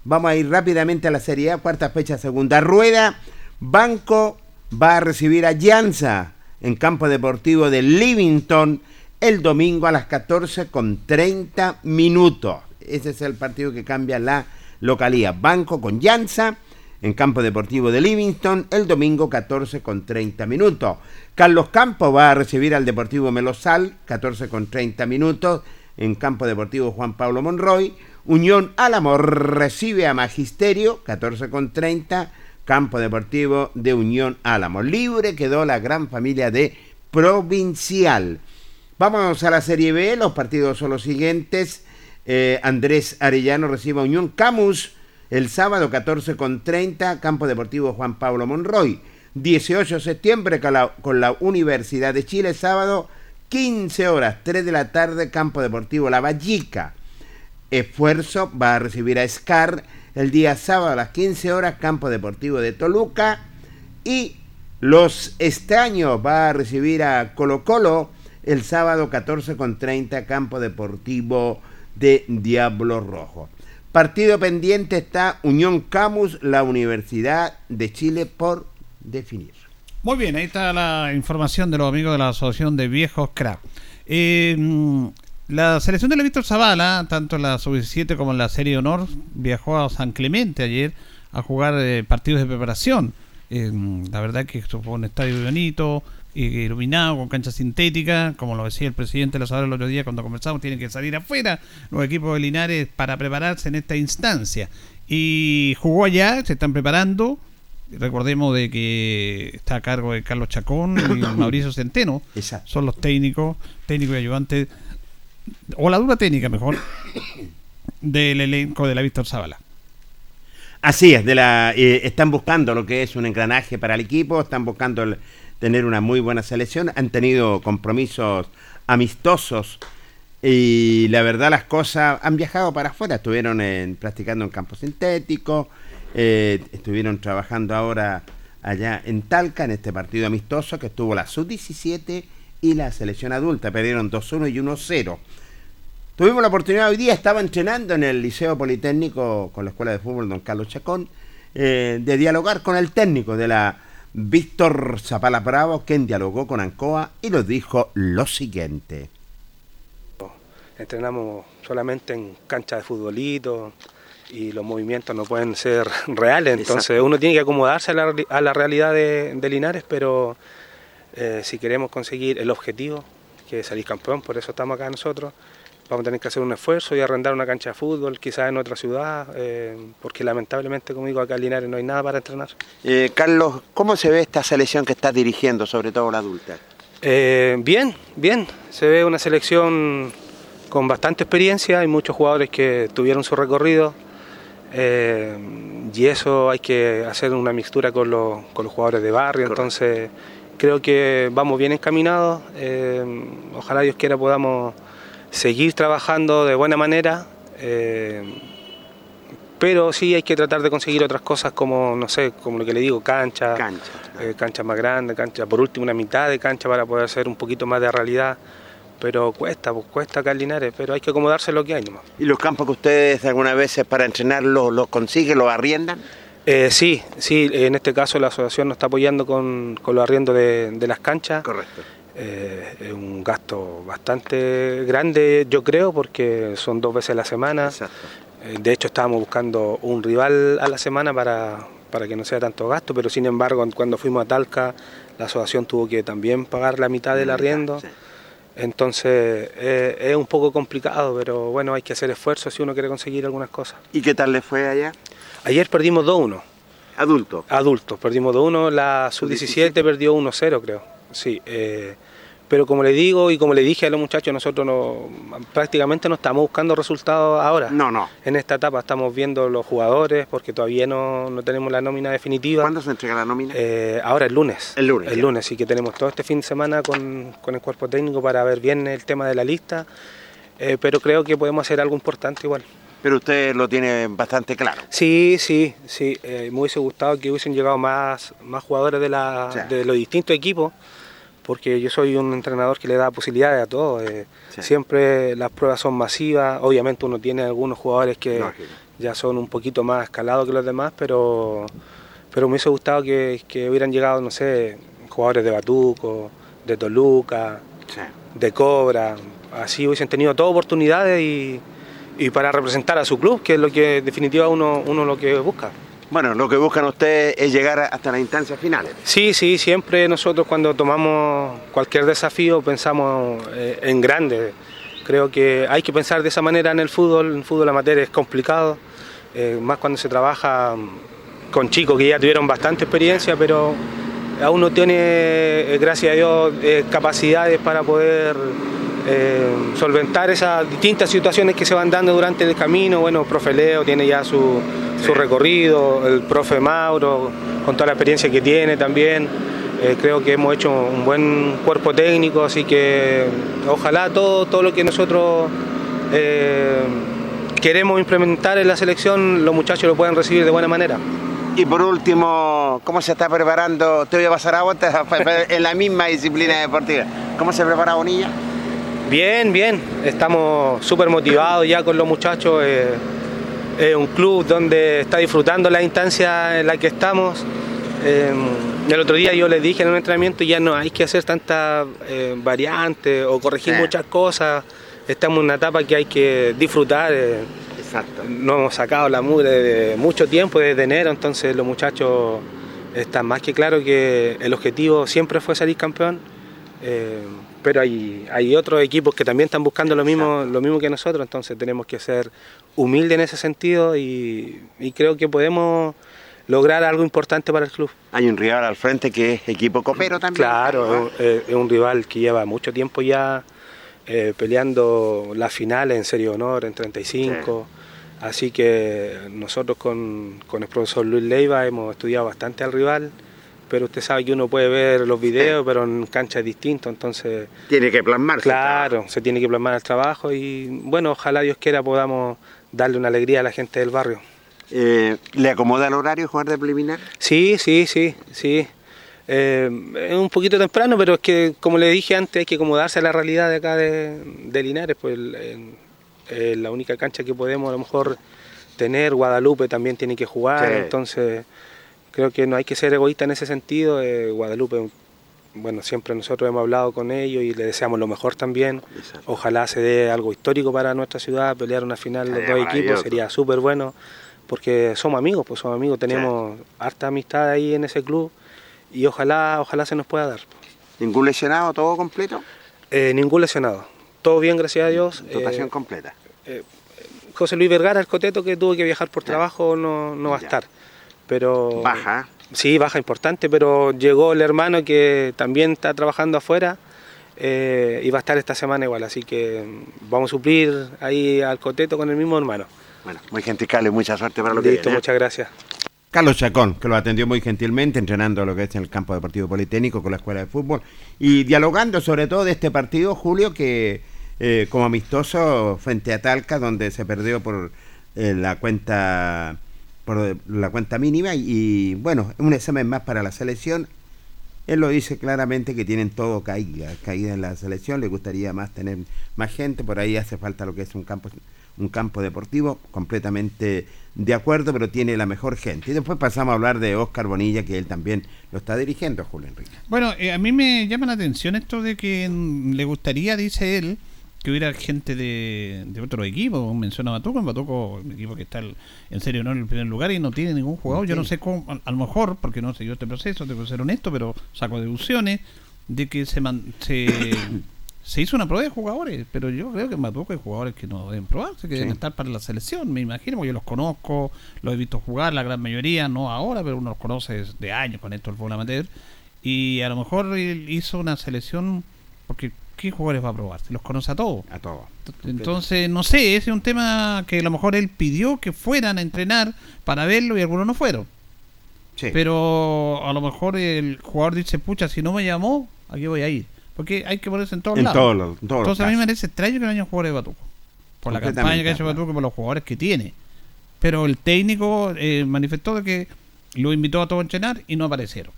Vamos a ir rápidamente a la Serie A, cuarta fecha, segunda rueda. Banco va a recibir a Llanza en campo deportivo de Livington el domingo a las 14 con 30 minutos. Ese es el partido que cambia la localía. Banco con Llanza en campo deportivo de Livingston el domingo 14 con 30 minutos. Carlos Campos va a recibir al Deportivo Melosal 14 con 30 minutos en campo deportivo Juan Pablo Monroy. Unión Álamo recibe a Magisterio 14 con 30 campo deportivo de Unión Álamo. Libre quedó la gran familia de Provincial. Vamos a la Serie B, los partidos son los siguientes. Eh, Andrés Arellano recibe a Unión Camus el sábado 14 con 30, Campo Deportivo Juan Pablo Monroy. 18 de septiembre con la, con la Universidad de Chile, sábado 15 horas, 3 de la tarde, Campo Deportivo La Vallica. Esfuerzo va a recibir a SCAR el día sábado a las 15 horas, Campo Deportivo de Toluca. Y Los Estaños va a recibir a Colo Colo el sábado 14 con 30, Campo Deportivo de Diablo Rojo. Partido pendiente está Unión Camus, la Universidad de Chile por definir. Muy bien, ahí está la información de los amigos de la Asociación de Viejos Crack. Eh, La selección de la Víctor Zavala, tanto en la sub-17 como en la Serie Honor, viajó a San Clemente ayer a jugar eh, partidos de preparación. Eh, la verdad que fue un estadio bonito, iluminado, con cancha sintética, como lo decía el presidente de la Zavala el otro día cuando conversamos, tienen que salir afuera los equipos de Linares para prepararse en esta instancia. Y jugó allá, se están preparando. Recordemos de que está a cargo de Carlos Chacón y Mauricio Centeno. Exacto. Son los técnicos, técnicos y ayudantes, o la dura técnica mejor, del elenco de la Víctor Zavala. Así es, de la, eh, están buscando lo que es un engranaje para el equipo, están buscando el- tener una muy buena selección, han tenido compromisos amistosos y la verdad las cosas han viajado para afuera, estuvieron en- practicando en campo sintético, eh, estuvieron trabajando ahora allá en Talca en este partido amistoso que estuvo la sub-17 y la selección adulta, perdieron 2-1 y 1-0. Tuvimos la oportunidad hoy día, estaba entrenando en el Liceo Politécnico con la Escuela de Fútbol Don Carlos Chacón, eh, de dialogar con el técnico de la Víctor Zapala Bravo, quien dialogó con Ancoa y nos dijo lo siguiente. Entrenamos solamente en cancha de futbolito y los movimientos no pueden ser reales, entonces Exacto. uno tiene que acomodarse a la, reali- a la realidad de, de Linares, pero eh, si queremos conseguir el objetivo, que es salir campeón, por eso estamos acá nosotros, vamos a tener que hacer un esfuerzo y arrendar una cancha de fútbol, quizás en otra ciudad, eh, porque lamentablemente, como digo, acá en Linares no hay nada para entrenar. Eh, Carlos, ¿cómo se ve esta selección que estás dirigiendo, sobre todo la adulta? Eh, bien, bien. Se ve una selección con bastante experiencia. Hay muchos jugadores que tuvieron su recorrido. y eso hay que hacer una mixtura con los, con los jugadores de barrio. Entonces, creo que vamos bien encaminados. ojalá Dios quiera podamos seguir trabajando de buena manera. eh, pero sí hay que tratar de conseguir otras cosas como, no sé, como lo que le digo, cancha, eh, cancha más grande, cancha, por último una mitad de cancha para poder hacer un poquito más de realidad. Pero cuesta, pues cuesta acá en Linares, pero hay que acomodarse lo que hay nomás. ¿Y los campos que ustedes algunas veces para entrenar los, los consiguen, los arriendan? Eh, sí, sí, en este caso la asociación nos está apoyando con, con los arriendos de, de las canchas. Correcto. Eh, es un gasto bastante grande, yo creo, porque son dos veces a la semana. Eh, de hecho, estábamos buscando un rival a la semana para, para que no sea tanto gasto, pero sin embargo, cuando fuimos a Talca, la asociación tuvo que también pagar la mitad del arriendo. Entonces, eh, es un poco complicado, pero bueno, hay que hacer esfuerzos si uno quiere conseguir algunas cosas. ¿Y qué tal les fue allá? Ayer perdimos 2-1. ¿Adultos? Adultos, perdimos 2-1, la sub-17 perdió 1-0 creo, sí. eh, pero como le digo y como le dije a los muchachos, nosotros no, prácticamente no estamos buscando resultados ahora. No, no. En esta etapa estamos viendo los jugadores porque todavía no, no tenemos la nómina definitiva. ¿Cuándo se entrega la nómina? Eh, ahora el lunes. El lunes, El ya. lunes, sí que tenemos todo este fin de semana con, con el cuerpo técnico para ver bien el tema de la lista. eh, pero creo que podemos hacer algo importante igual. Pero usted lo tiene bastante claro. Sí, sí, sí. eh, me hubiese gustado que hubiesen llegado más, más jugadores de, la, de los distintos equipos, porque yo soy un entrenador que le da posibilidades a todos. eh, Siempre las pruebas son masivas. Obviamente uno tiene algunos jugadores que Lógico. ya son un poquito más escalados que los demás, pero, pero me hubiese gustado que, que hubieran llegado, no sé, jugadores de Batuco, de Toluca, de Cobra. Así hubiesen tenido todas oportunidades y, y para representar a su club, que es lo que en definitiva uno, uno lo que busca. Bueno, lo que buscan ustedes es llegar hasta las instancias finales. Sí, sí, siempre nosotros cuando tomamos cualquier desafío pensamos eh, en grande. Creo que hay que pensar de esa manera en el fútbol. El fútbol amateur es complicado, eh, más cuando se trabaja con chicos que ya tuvieron bastante experiencia, pero aún no tiene, eh, gracias a Dios, capacidades para poder eh, solventar esas distintas situaciones que se van dando durante el camino. Bueno, profe Leo tiene ya su, su recorrido, el profe Mauro, con toda la experiencia que tiene también. Eh, creo que hemos hecho un buen cuerpo técnico, así que ojalá todo, todo lo que nosotros eh, queremos implementar en la selección, los muchachos lo puedan recibir de buena manera. Y por último, ¿cómo se está preparando? Te voy a pasar a vos en la misma disciplina deportiva. ¿Cómo se prepara Bonilla? Bien, bien. Estamos súper motivados ya con los muchachos. eh, es un club donde está disfrutando la instancia en la que estamos. Eh, el otro día yo les dije en un entrenamiento ya no hay que hacer tantas eh, variantes o corregir muchas cosas. estamos en una etapa que hay que disfrutar. eh, Exacto. no hemos sacado la mugre de mucho tiempo, desde enero, entonces los muchachos están más que claro que el objetivo siempre fue salir campeón, eh, pero hay, hay otros equipos que también están buscando lo mismo, lo mismo que nosotros, entonces tenemos que ser humildes en ese sentido y, y creo que podemos lograr algo importante para el club. Hay un rival al frente que es equipo copero también. Claro, es, un rival que lleva mucho tiempo ya eh, peleando las finales en serie de honor, en 35. Así que nosotros con, con el profesor Luis Leiva hemos estudiado bastante al rival, pero usted sabe que uno puede ver los videos, pero en cancha es distinto, entonces... Tiene que plasmarse. Claro, se tiene que plasmar el trabajo y bueno, ojalá Dios quiera podamos darle una alegría a la gente del barrio. Eh, ¿Le acomoda el horario jugar de preliminar? Sí, sí, sí, sí. Eh, es un poquito temprano, pero es que, como le dije antes, hay que acomodarse a la realidad de acá de, de Linares. Pues eh, la única cancha que podemos a lo mejor tener, Guadalupe también tiene que jugar, Sí. entonces creo que no hay que ser egoísta en ese sentido. eh, Guadalupe, bueno, siempre nosotros hemos hablado con ellos y le deseamos lo mejor también. Ojalá se dé algo histórico para nuestra ciudad, pelear una final los Sería dos equipos sería súper bueno, porque somos amigos, pues somos amigos, tenemos harta amistad ahí en ese club y ojalá, ojalá se nos pueda dar. ¿Ningún lesionado? ¿Todo completo? Eh, ningún lesionado, todo bien, gracias a Dios. Dotación Eh, completa. José Luis Vergara, el coteto que tuvo que viajar por trabajo, no, no va a estar. Pero Baja. Sí, baja importante, pero llegó el hermano que también está trabajando afuera eh, y va a estar esta semana igual, así que mm, vamos a suplir ahí al coteto con el mismo hermano. Bueno, muy gentil, Carlos, mucha suerte para lo que Listo, viene, ¿eh? muchas gracias. Carlos Chacón, que lo atendió muy gentilmente, entrenando lo que es en el campo deportivo politécnico con la escuela de fútbol y dialogando sobre todo de este partido, Julio, que eh, como amistoso frente a Talca, donde se perdió por eh, la cuenta por la cuenta mínima y, y, bueno, un examen más para la selección. Él lo dice claramente que tienen todo caída, caída en la selección, le gustaría más tener más gente, por ahí hace falta lo que es un campo un campo deportivo, completamente de acuerdo, pero tiene la mejor gente. Y después pasamos a hablar de Oscar Bonilla, que él también lo está dirigiendo, Julio Enrique. Bueno, eh, a mí me llama la atención esto de que le gustaría, dice él, que hubiera gente de, de otro equipo. Menciona a Batuco, en Batuco, un equipo que está el- en serio no en el primer lugar y no tiene ningún jugador. Yo no sé cómo, a, a lo mejor, porque no siguió este proceso, tengo que ser honesto, pero saco deducciones de que se, man- se, se hizo una prueba de jugadores, pero yo creo que en Batuco hay jugadores que no deben probarse, que Sí. deben estar para la selección, me imagino, porque yo los conozco, los he visto jugar, la gran mayoría, no ahora, pero uno los conoce de años con esto el fútbol amateur. Y a lo mejor él hizo una selección porque ¿qué jugadores va a probar? Se los conoce a todos. A todos. Entonces, no sé, ese es un tema que a lo mejor él pidió que fueran a entrenar para verlo y algunos no fueron. Pero a lo mejor el jugador dice, pucha, si no me llamó, aquí voy a ir. Porque hay que ponerse en todos En lados. en todos los Entonces a mí me parece extraño que no haya jugadores de Batuco. Por la campaña que ha hecho. Batuco y por los jugadores que tiene. Pero el técnico eh, manifestó de que lo invitó a todos a entrenar y no aparecieron.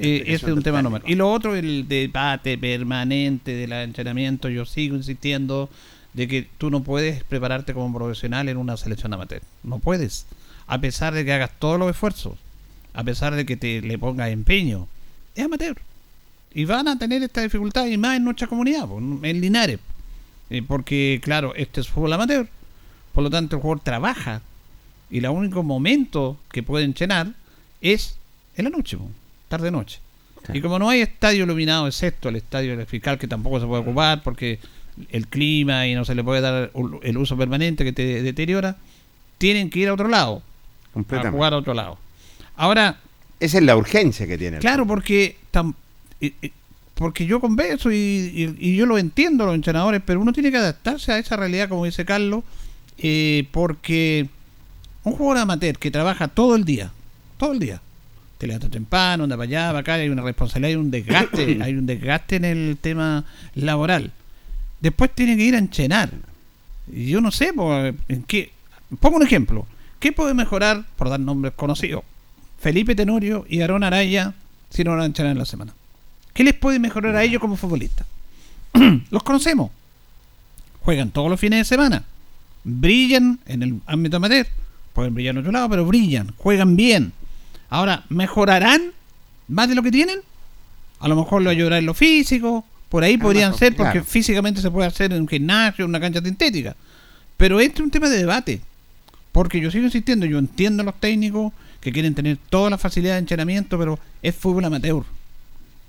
Eh, ese es un tema normal. Y lo otro, el debate permanente del entrenamiento, yo sigo insistiendo de que tú no puedes prepararte como profesional en una selección amateur. No puedes. A pesar de que hagas todos los esfuerzos, a pesar de que te le pongas empeño, es amateur. Y van a tener esta dificultad y más en nuestra comunidad, en Linares. Eh, porque, claro, este es fútbol amateur. Por lo tanto, el jugador trabaja. Y el único momento que puede entrenar es en la noche, tarde-noche. Y como no hay estadio iluminado, excepto el estadio del fiscal, que tampoco se puede ocupar porque el clima y no se le puede dar el uso permanente que te deteriora, tienen que ir a otro lado. A jugar a otro lado. Ahora. Esa es la urgencia que tiene. el Claro, porque tam- porque yo converso y, y- y yo lo entiendo los entrenadores, pero uno tiene que adaptarse a esa realidad, como dice Carlos, eh, porque un jugador amateur que trabaja todo el día, todo el día, te levantas temprano, anda para allá, para acá, hay una responsabilidad, hay un desgaste, hay un desgaste en el tema laboral. Después tiene que ir a entrenar. Y yo no sé, en qué. Pongo un ejemplo. ¿Qué puede mejorar, por dar nombres conocidos, Felipe Tenorio y Aarón Araya si no van a entrenar en la semana? ¿Qué les puede mejorar a ellos como futbolistas? Los conocemos. Juegan todos los fines de semana. Brillan en el ámbito amateur. Pueden brillar en otro lado, pero brillan. Juegan bien. Ahora, ¿mejorarán más de lo que tienen? A lo mejor lo ayudará en lo físico, Por ahí podrían ser, porque claro. físicamente se puede hacer en un gimnasio, en una cancha sintética. Pero este es un tema de debate. Porque yo sigo insistiendo, yo entiendo a los técnicos que quieren tener toda la facilidad de entrenamiento, pero es fútbol amateur.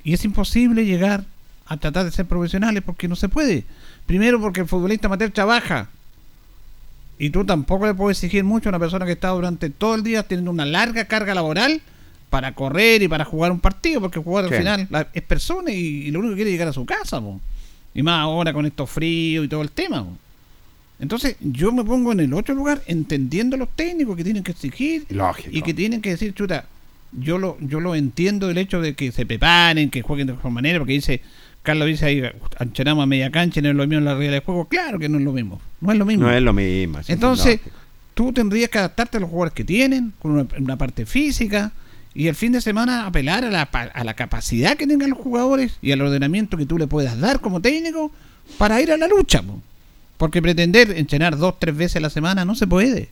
Y es imposible llegar a tratar de ser profesionales porque no se puede. Primero porque el futbolista amateur trabaja. Y tú tampoco le puedes exigir mucho a una persona que está durante todo el día teniendo una larga carga laboral para correr y para jugar un partido, porque jugar al final la- es persona y, y lo único que quiere es llegar a su casa. po. Y más ahora con estos fríos y todo el tema. po. Entonces yo me pongo en el otro lugar entendiendo a los técnicos que tienen que exigir Lógico. y que tienen que decir, chuta, yo lo, yo lo entiendo del hecho de que se preparen, que jueguen de mejor manera, porque dice, Carlos dice ahí, anchenamos a media cancha no es lo mismo en la regla de juego. Claro que no es lo mismo, no es lo mismo. No es lo mismo. sí, Entonces, tú tendrías que adaptarte a los jugadores que tienen, con una, una parte física, y el fin de semana apelar a la, a la capacidad que tengan los jugadores y al ordenamiento que tú le puedas dar como técnico para ir a la lucha. po. Porque pretender entrenar dos, tres veces a la semana no se puede.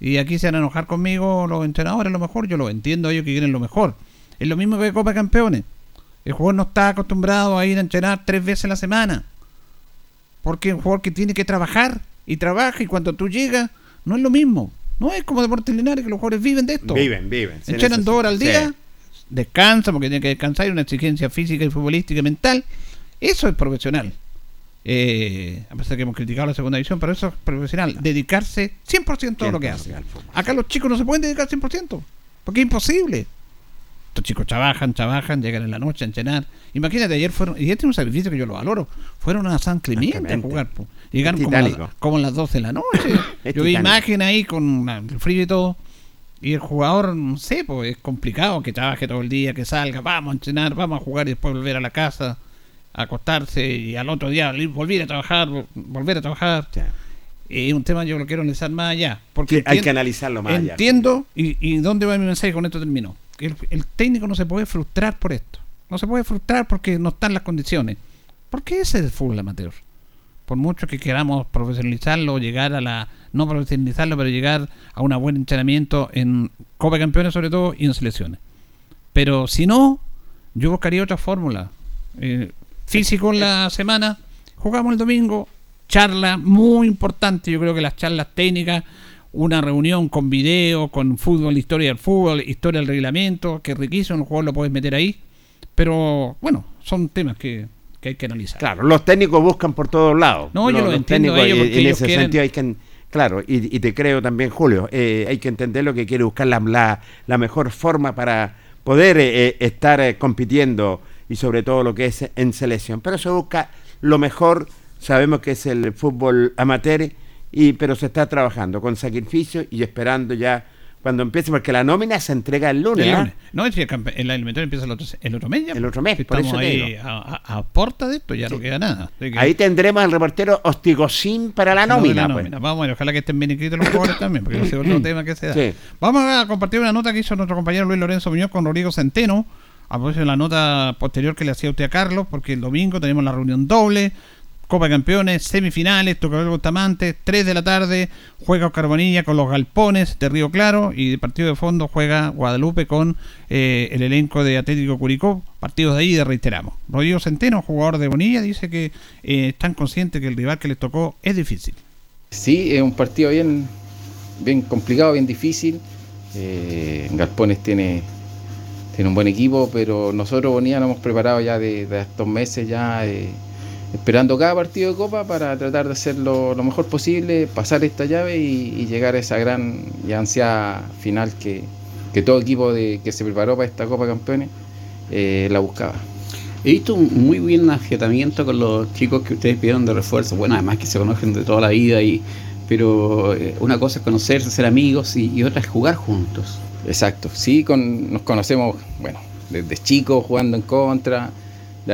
Y aquí se van a enojar conmigo los entrenadores, a lo mejor yo lo entiendo, ellos que quieren lo mejor. Es lo mismo que Copa Campeones. El jugador no está acostumbrado a ir a entrenar tres veces a la semana. Porque es un jugador que tiene que trabajar y trabaja y cuando tú llegas no es lo mismo. No es como Deportes Linares que los jugadores viven de esto. Viven, viven. sí, en Entrenan dos horas al día, descansan porque tienen que descansar, hay una exigencia física y futbolística y mental. Eso es profesional. Eh, a pesar de que hemos criticado la segunda división, pero eso es profesional. Dedicarse 100% a lo que hace. Acá los chicos no se pueden dedicar 100%, porque es imposible. Estos chicos trabajan, trabajan, llegan en la noche a entrenar. Imagínate, ayer fueron, y este es un sacrificio que yo lo valoro, fueron a San Clemente a jugar. Llegaron como a, las- titánico. como a las 12 de la noche. Es yo vi imagen ahí con el frío y todo. Y el jugador, no sé, pues es complicado que trabaje todo el día, que salga, vamos a entrenar, vamos a jugar y después volver a la casa, a acostarse y al otro día volver a trabajar, vol- volver a trabajar. Es un tema yo lo quiero analizar más allá. Porque Que hay que analizarlo más allá. Entiendo, y, y dónde va mi mensaje con esto termino. El técnico no se puede frustrar por esto. No se puede frustrar porque no están las condiciones. Porque ese es el fútbol amateur. Por mucho que queramos profesionalizarlo, llegar a la. No profesionalizarlo, pero llegar a un buen entrenamiento en Copa de Campeones, sobre todo, y en selecciones. Pero si no, yo buscaría otra fórmula. Eh, físico en la semana, jugamos el domingo, charla muy importante, yo creo que las charlas técnicas, una reunión con video, con fútbol, historia del fútbol, historia del reglamento, que es riquísimo, el jugador lo puedes meter ahí, pero bueno, son temas que, que hay que analizar. Claro, los técnicos buscan por todos lados. No, yo Los- lo los entiendo técnicos, ellos porque en ellos ese quieren- sentido hay que... Claro, y, y te creo también, Julio, eh, hay que entender lo que quiere buscar la, la, la mejor forma para poder eh, eh, estar eh, compitiendo y sobre todo lo que es en selección. Pero se busca lo mejor, sabemos que es el fútbol amateur, y, pero se está trabajando con sacrificio y esperando ya cuando empiece, porque la nómina se entrega el lunes. El ¿ah? lunes. No, es el el eliminatorio empieza el otro, el otro mes ya. El otro mes, Si por eso ahí digo. a, a- a puerta de esto, ya no queda nada. Que- Ahí tendremos al reportero Ostigocín para la No, nómina. la pues. nómina. Vamos a ver, ojalá que estén bien inscritos los jugadores también, porque ese es otro tema que se da. Sí. Vamos a compartir una nota que hizo nuestro compañero Luis Lorenzo Muñoz con Rodrigo Centeno, a propósito de la nota posterior que le hacía usted a Carlos, porque el domingo tenemos la reunión doble, Copa de Campeones, semifinales, Tocador Bustamante, 3 de la tarde, juega Oscar Bonilla con los Galpones de Río Claro y de partido de fondo juega Guadalupe con eh, el elenco de Atlético Curicó, partidos de ida, reiteramos. Rodrigo Centeno, jugador de Bonilla, dice que eh, están conscientes que el rival que les tocó es difícil. Sí, es un partido bien, bien complicado, bien difícil. Eh, Galpones tiene, tiene un buen equipo, pero nosotros Bonilla nos hemos preparado ya de, de estos meses, ya eh, esperando cada partido de Copa para tratar de hacerlo lo mejor posible, pasar esta llave y, y llegar a esa gran y ansiada final que, que todo equipo de, que se preparó para esta Copa Campeones eh, la buscaba. He visto un muy buen afiatamiento con los chicos que ustedes pidieron de refuerzo. Bueno, además que se conocen de toda la vida, y pero eh, una cosa es conocerse, ser amigos y, y otra es jugar juntos. Exacto, sí, con, nos conocemos, bueno, desde chicos jugando en contra,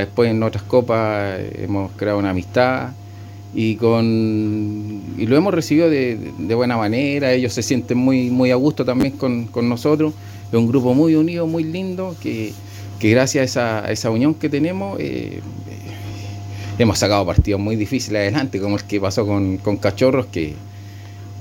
después en otras copas hemos creado una amistad y con y lo hemos recibido de, de buena manera, ellos se sienten muy, muy a gusto también con, con nosotros, es un grupo muy unido, muy lindo, que, que gracias a esa, a esa unión que tenemos eh, eh, hemos sacado partidos muy difíciles adelante, como el que pasó con, con Cachorros, que,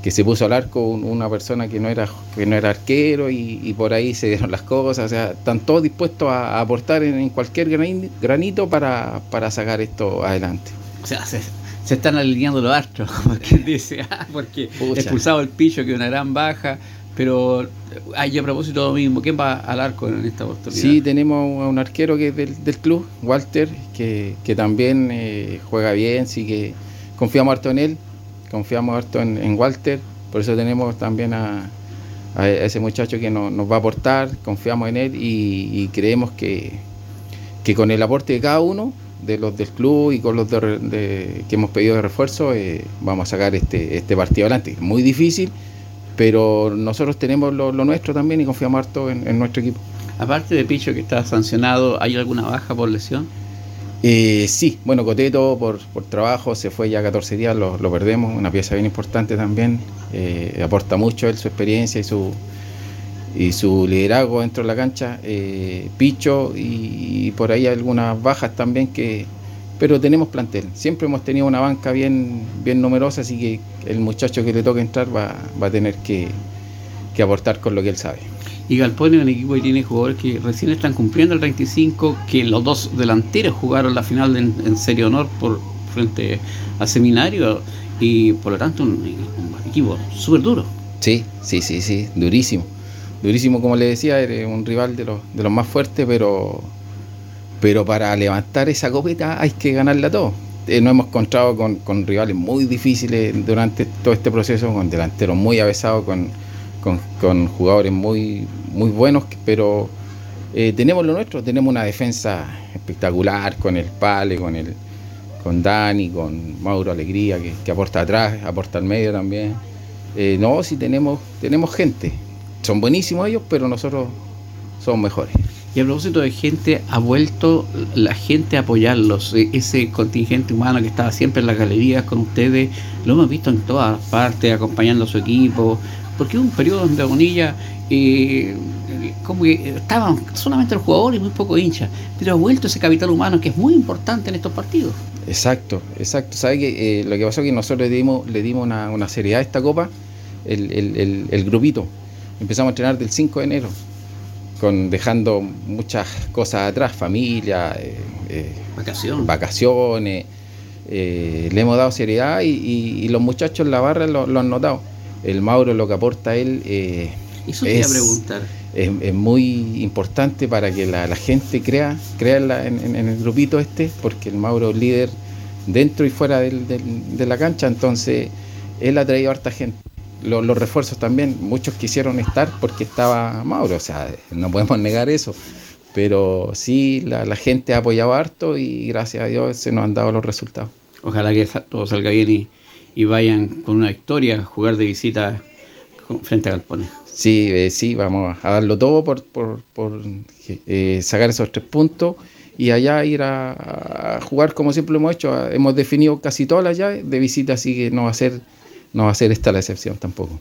que se puso al arco un- una persona que no era que no era arquero y, y por ahí se dieron las cosas. O sea, están todos dispuestos a, a aportar en, en cualquier grani- granito para, para sacar esto adelante. O sea, se, se están alineando los astros, como quien dice, ah, porque Pucha. expulsado el pillo, que es una gran baja. Pero, hay a propósito lo mismo, ¿quién va al arco en esta oportunidad? Sí, tenemos a un arquero que es del, del club, Walter, que, que también eh, juega bien, sí que confiamos harto en él, confiamos harto en, en Walter, por eso tenemos también a, ese muchacho que no- nos va a aportar, confiamos en él y, creemos que, que con el aporte de cada uno, de los del club y con los de que hemos pedido de refuerzo, eh, vamos a sacar este, este partido adelante. Muy difícil, pero nosotros tenemos lo, lo nuestro también y confiamos harto en- en nuestro equipo. Aparte de Picho que está sancionado, ¿hay alguna baja por lesión? Eh, sí, bueno, Coteto por, por trabajo se fue ya 14 días, lo, perdemos, una pieza bien importante también, eh, aporta mucho él su experiencia y su, y su liderazgo dentro de la cancha, eh, Picho y, y por ahí algunas bajas también que, pero tenemos plantel, siempre hemos tenido una banca bien, bien numerosa, así que el muchacho que le toque entrar va, va a tener que, que aportar con lo que él sabe. Y Galpone es un equipo que tiene jugadores que recién están cumpliendo el 35, que los dos delanteros jugaron la final en, en Serie Honor por frente a Seminario y por lo tanto un, un equipo súper duro. Sí, sí, sí, sí, durísimo. Durísimo, como le decía, eres un rival de los, de los más fuertes, pero, pero para levantar esa copeta hay que ganarla todo. Eh, nos hemos encontrado con, con rivales muy difíciles durante todo este proceso, con delanteros muy avesados, con, con, jugadores muy, muy buenos, pero eh, tenemos lo nuestro, tenemos una defensa espectacular con el Pale, con el con Dani, con Mauro Alegría, que, que aporta atrás, aporta al medio también. Eh, no, sí tenemos, tenemos gente. Son buenísimos ellos, pero nosotros somos mejores. Y a propósito de gente, ha vuelto la gente a apoyarlos. E- Ese contingente humano que estaba siempre en las galerías con ustedes, lo hemos visto en todas partes, acompañando a su equipo. Porque hubo un periodo donde Bonilla, eh, como que estaban solamente los jugadores y muy poco hinchas. Pero ha vuelto ese capital humano que es muy importante en estos partidos. Exacto, exacto. ¿Sabe que eh, lo que pasó es que nosotros le dimos, le dimos una, una seriedad a esta copa, el, el- el- el grupito. Empezamos a entrenar del 5 de enero, con dejando muchas cosas atrás, familia, eh, eh, Vacación. vacaciones. eh, le hemos dado seriedad y, y- y los muchachos en la barra lo, lo han notado. El Mauro, lo que aporta él, eh, Eso a preguntar. es, es muy importante para que la, la gente crea, crea en, la- en- en- en el grupito este, porque el Mauro es líder dentro y fuera del- del- de la cancha, entonces él ha traído harta gente. Lo- los refuerzos también, muchos quisieron estar porque estaba Mauro, o sea, no podemos negar eso, pero sí la, la gente ha apoyado harto y gracias a Dios se nos han dado los resultados. Ojalá que todo salga bien y, y vayan con una victoria a jugar de visita frente a Galpones. Sí, eh, sí, vamos a darlo todo por, por, por, eh, sacar esos tres puntos y allá ir a, a jugar como siempre lo hemos hecho. Hemos definido casi todas las llaves de visita, así que no va a ser, no va a ser esta la excepción tampoco.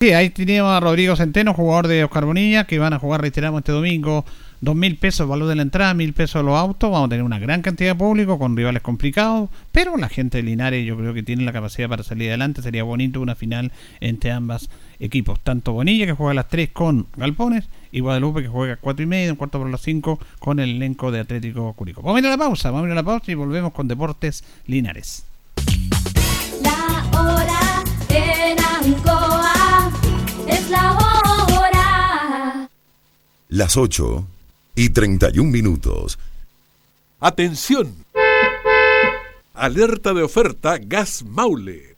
Sí, ahí teníamos a Rodrigo Centeno, jugador de Oscar Bonilla, que van a jugar, reiteramos, este domingo. Dos mil pesos valor de la entrada, mil pesos los autos. Vamos a tener una gran cantidad de público con rivales complicados. Pero la gente de Linares, yo creo que tiene la capacidad para salir adelante. Sería bonito una final entre ambas equipos. Tanto Bonilla, que juega a las 3 con Galpones, y Guadalupe, que juega a 4 y media, un cuarto por las 5 con el elenco de Atlético Curicó. Vamos a ir a la pausa, vamos a ir a la pausa y volvemos con Deportes Linares. La hora en Ancoa es la hora. Las 8 y 31 minutos. Atención. Alerta de oferta Gas Maule.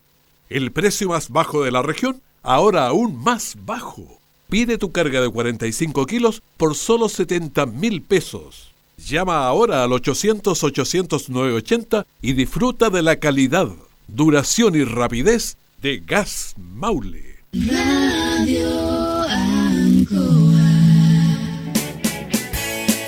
El precio más bajo de la región, ahora aún más bajo. Pide tu carga de 45 kilos por solo 70 mil pesos. Llama ahora al 800-800-980 y disfruta de la calidad, duración y rapidez de Gas Maule. Radio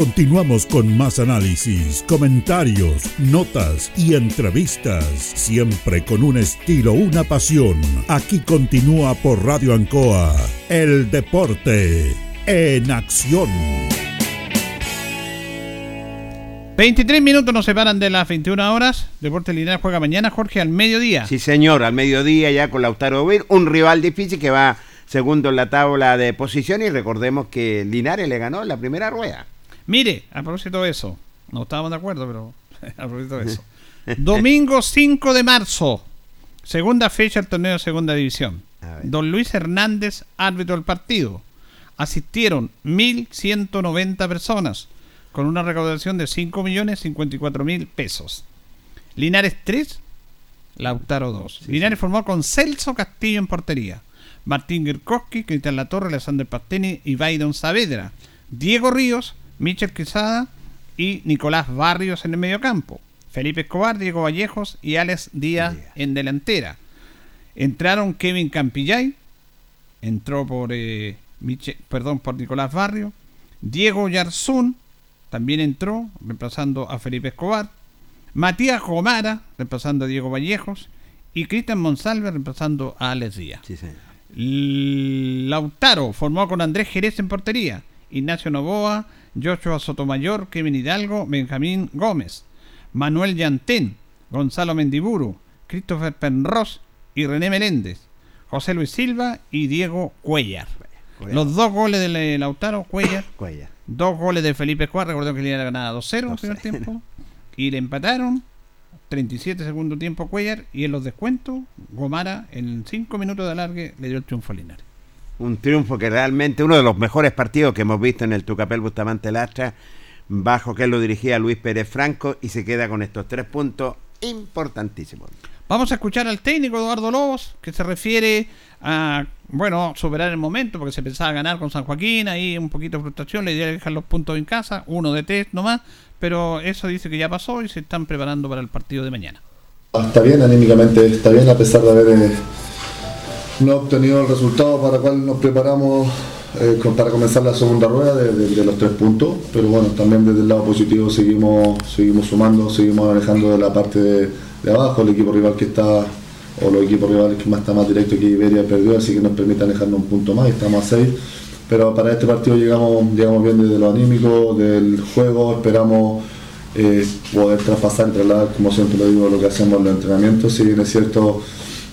Continuamos con más análisis, comentarios, notas y entrevistas, siempre con un estilo, una pasión. Aquí continúa por Radio Ancoa, el deporte en acción. 23 minutos nos separan de las 21 horas. Deportes Linares juega mañana, Jorge, al mediodía. Sí, señor, al mediodía ya con Lautaro Vir, un rival difícil que va segundo en la tabla de posición y recordemos que Linares le ganó en la primera rueda. Mire, a propósito de eso, no estábamos de acuerdo, pero a propósito de eso. Domingo 5 de marzo, segunda fecha del torneo de segunda división. Don Luis Hernández, árbitro del partido. Asistieron 1.190 personas, con una recaudación de 5.054.000 pesos. Linares 3, Lautaro 2. Linares formó con Celso Castillo en portería. Martín Girkowski, Cristian Latorre, Alexander Pasteni y Byron Saavedra. Diego Ríos, Michel Quesada y Nicolás Barrios en el mediocampo. Felipe Escobar, Diego Vallejos y Alex Díaz en delantera. Entraron Kevin Campillay, entró por eh, Miche- perdón, por Nicolás Barrio. Diego Yarzún también entró, reemplazando a Felipe Escobar. Matías Gomara, reemplazando a Diego Vallejos. Y Cristian Monsalve, reemplazando a Alex Díaz. L- Lautaro formó con Andrés Jerez en portería. Ignacio Novoa, Joshua Sotomayor, Kevin Hidalgo, Benjamín Gómez. Manuel Yantén, Gonzalo Mendiburu, Christopher Penros y René Meléndez. José Luis Silva y Diego Cuellar. Los dos goles de Lautaro, Cuellar. Cuellar. Dos goles de Felipe Escobar. Recordemos que le ganaba 2-0 en el primer tiempo. Y le empataron. 37 segundo tiempo Cuellar. Y en los descuentos, Gomara en 5 minutos de alargue le dio el triunfo a Linares. Un triunfo que realmente uno de los mejores partidos que hemos visto en el Tucapel Bustamante Lastra, bajo que lo dirigía Luis Pérez Franco y se queda con estos tres puntos importantísimos. Vamos a escuchar al técnico Eduardo Lobos, que se refiere a, bueno, superar el momento, porque se pensaba ganar con San Joaquín, ahí un poquito de frustración, le idea de dejar los puntos en casa, uno de tres nomás, pero eso dice que ya pasó y se están preparando para el partido de mañana. Está bien anímicamente, está bien a pesar de haber no obtenido el resultado para el cual nos preparamos eh, para comenzar la segunda rueda de, los tres puntos, pero bueno, también desde el lado positivo seguimos, seguimos sumando, seguimos alejando de la parte de, abajo, el equipo rival que está, o los equipos rivales que más está más directo que Iberia perdió, así que nos permite alejarnos un punto más, estamos a seis. Pero para este partido llegamos, llegamos bien desde lo anímico, del juego, esperamos eh, poder traspasar trasladar, como siempre lo digo, lo que hacemos en los entrenamientos. Si bien es cierto,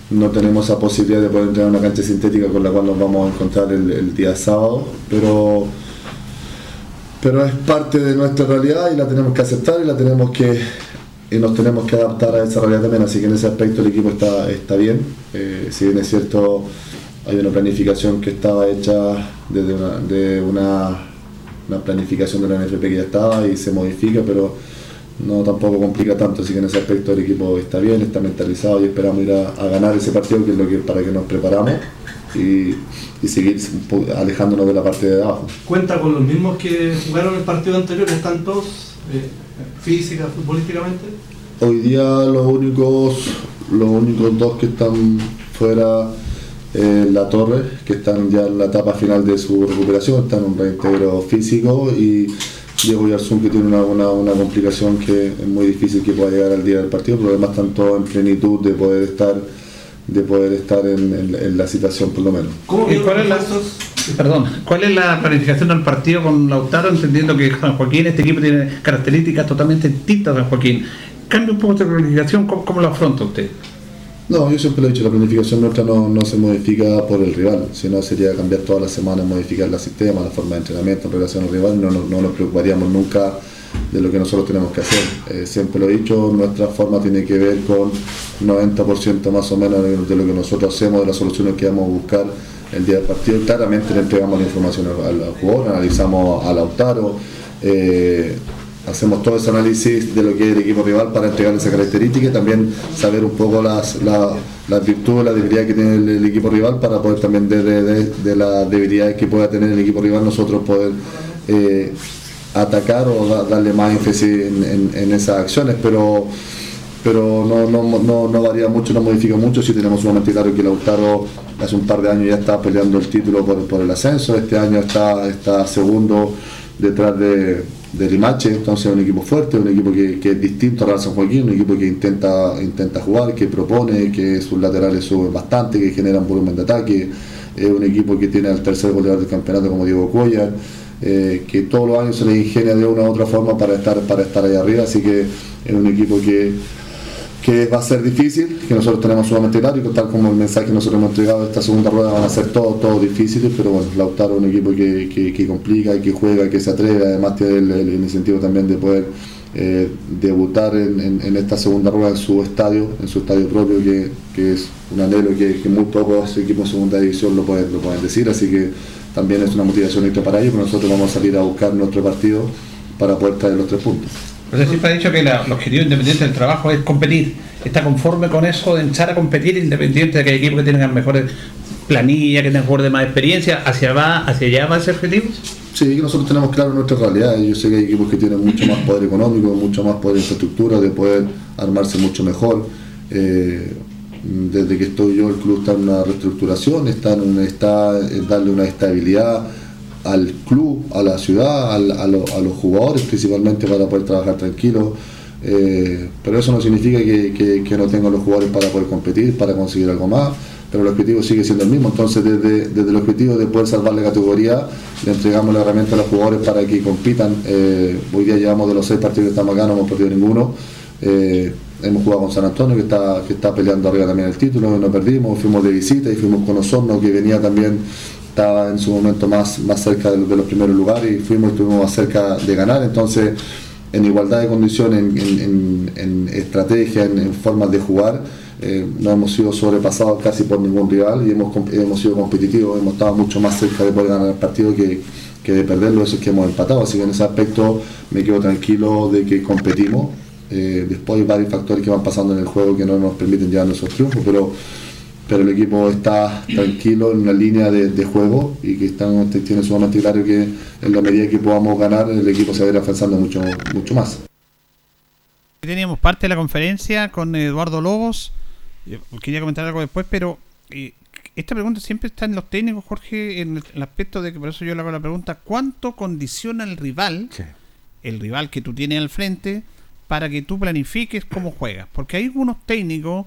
no tenemos esa posibilidad de poder entrenar una cancha sintética con la cual nos vamos a encontrar el, el día sábado, pero, pero es parte de nuestra realidad y la tenemos que aceptar y la tenemos que y nos tenemos que adaptar a esa realidad también, así que en ese aspecto el equipo está, está bien. Eh, si bien es cierto, hay una planificación que estaba hecha desde de una, una planificación de la NFP que ya estaba y se modifica, pero no tampoco complica tanto, así que en ese aspecto el equipo está bien, está mentalizado y esperamos ir a, a ganar ese partido, que es lo que para que nos preparamos y, y seguir alejándonos de la parte de abajo. cuenta con los mismos que jugaron el partido anterior, están todos eh, física, futbolísticamente. Hoy día los únicos, los únicos dos que están fuera, eh, La Torre, que están ya en la etapa final de su recuperación, están en un reintegro físico y Diego Yarzún que tiene una, una, una complicación que es muy difícil que pueda llegar al día del partido, pero además están todos en plenitud de poder estar de poder estar en, en- en la situación por lo menos. ¿Y cuál es la, perdón, ¿cuál es la planificación del partido con Lautaro, entendiendo que San Joaquín, este equipo tiene características totalmente distintas a San Joaquín? Cambia un poco de planificación, ¿cómo, cómo lo afronta usted? No, yo siempre lo he dicho, la planificación nuestra no, se modifica por el rival, sino sería cambiar todas las semanas, modificar el sistema, la forma de entrenamiento en relación al rival, no, no, no nos preocuparíamos nunca de lo que nosotros tenemos que hacer. Eh, siempre lo he dicho, nuestra forma tiene que ver con 90% más o menos de, lo que nosotros hacemos, de las soluciones que vamos a buscar el día del partido. Claramente le entregamos la información al, al jugador, analizamos a Lautaro. eh, hacemos todo ese análisis de lo que es el equipo rival para entregar esa característica y también saber un poco las, la- las virtudes, las debilidades que tiene el, equipo rival para poder también de, de- de- las debilidades que pueda tener el equipo rival nosotros poder eh, atacar o da- darle más énfasis en esas acciones, pero pero no, no, no, no varía mucho, no modifica mucho. Si tenemos sumamente claro que Lautaro hace un par de años ya está peleando el título por, por el ascenso, este año está, está segundo detrás de, de Limache, entonces es un equipo fuerte, un equipo que, que es distinto al Real San Joaquín, un equipo que intenta, intenta jugar, que propone, que sus laterales suben bastante, que generan volumen de ataque, es un equipo que tiene al tercer goleador del campeonato como Diego Cuellar, eh, que todos los años se le ingenia de una u otra forma para estar, para estar ahí arriba, así que es un equipo que, que va a ser difícil, que nosotros tenemos sumamente claro y tal como el mensaje que nosotros hemos entregado esta segunda rueda van a ser todos todos difíciles, pero bueno, Lautaro es un equipo que, que, que complica, que juega, que se atreve, además tiene el, el incentivo también de poder eh, debutar en, en- en esta segunda rueda en su estadio, en su estadio propio, que, que es un anhelo que, que muy pocos equipos de segunda división lo pueden, lo pueden decir, así que también es una motivación extra para ellos, pero nosotros vamos a salir a buscar nuestro partido para poder traer los tres puntos. Usted siempre ha dicho que la- el objetivo independiente del trabajo es competir. ¿Está conforme con eso de echar a competir independiente de que hay equipos que tengan mejores planillas, que tengan de más experiencia? ¿Hacia, va, ¿Hacia allá va ese objetivo? Sí, nosotros tenemos claro nuestra realidad. Yo sé que hay equipos que tienen mucho más poder económico, mucho más poder de infraestructura, de poder armarse mucho mejor. Eh, desde que estoy yo, el club está en una reestructuración, está en, una, está en darle una estabilidad al club, a la ciudad, al- a, lo- a los jugadores principalmente para poder trabajar tranquilos. Eh, pero eso no significa que, no tengan los jugadores para poder competir, para conseguir algo más, pero el objetivo sigue siendo el mismo. Entonces, desde, desde el objetivo de poder salvar la categoría, le entregamos la herramienta a los jugadores para que compitan. Eh, hoy día llevamos de los seis partidos que estamos acá, no hemos perdido ninguno. Eh, hemos jugado con San Antonio, que está, que está peleando arriba también el título, no perdimos, fuimos de visita y fuimos con Osorno, que venía también, estaba en su momento más, más cerca de, de los primeros lugares y fuimos estuvimos más cerca de ganar. Entonces, en igualdad de condiciones, en, en- en- en estrategia, en, formas de jugar, eh, no hemos sido sobrepasados casi por ningún rival y hemos, hemos sido competitivos, hemos estado mucho más cerca de poder ganar el partido que, que de perderlo, eso es que hemos empatado, así que en ese aspecto me quedo tranquilo de que competimos. Eh, después hay varios factores que van pasando en el juego que no nos permiten llevar nuestros triunfos, pero, pero el equipo está tranquilo en una línea de, de juego y que están, tiene sumamente claro que en la medida que podamos ganar, el equipo se va a ir avanzando mucho, mucho más. Teníamos parte de la conferencia con Eduardo Lobos. Eh, Quería comentar algo después, pero eh, esta pregunta siempre está en los técnicos, Jorge, en el, el aspecto de que por eso yo le hago la pregunta, ¿cuánto condiciona el rival, el rival que tú tienes al frente, para que tú planifiques cómo juegas? Porque hay algunos técnicos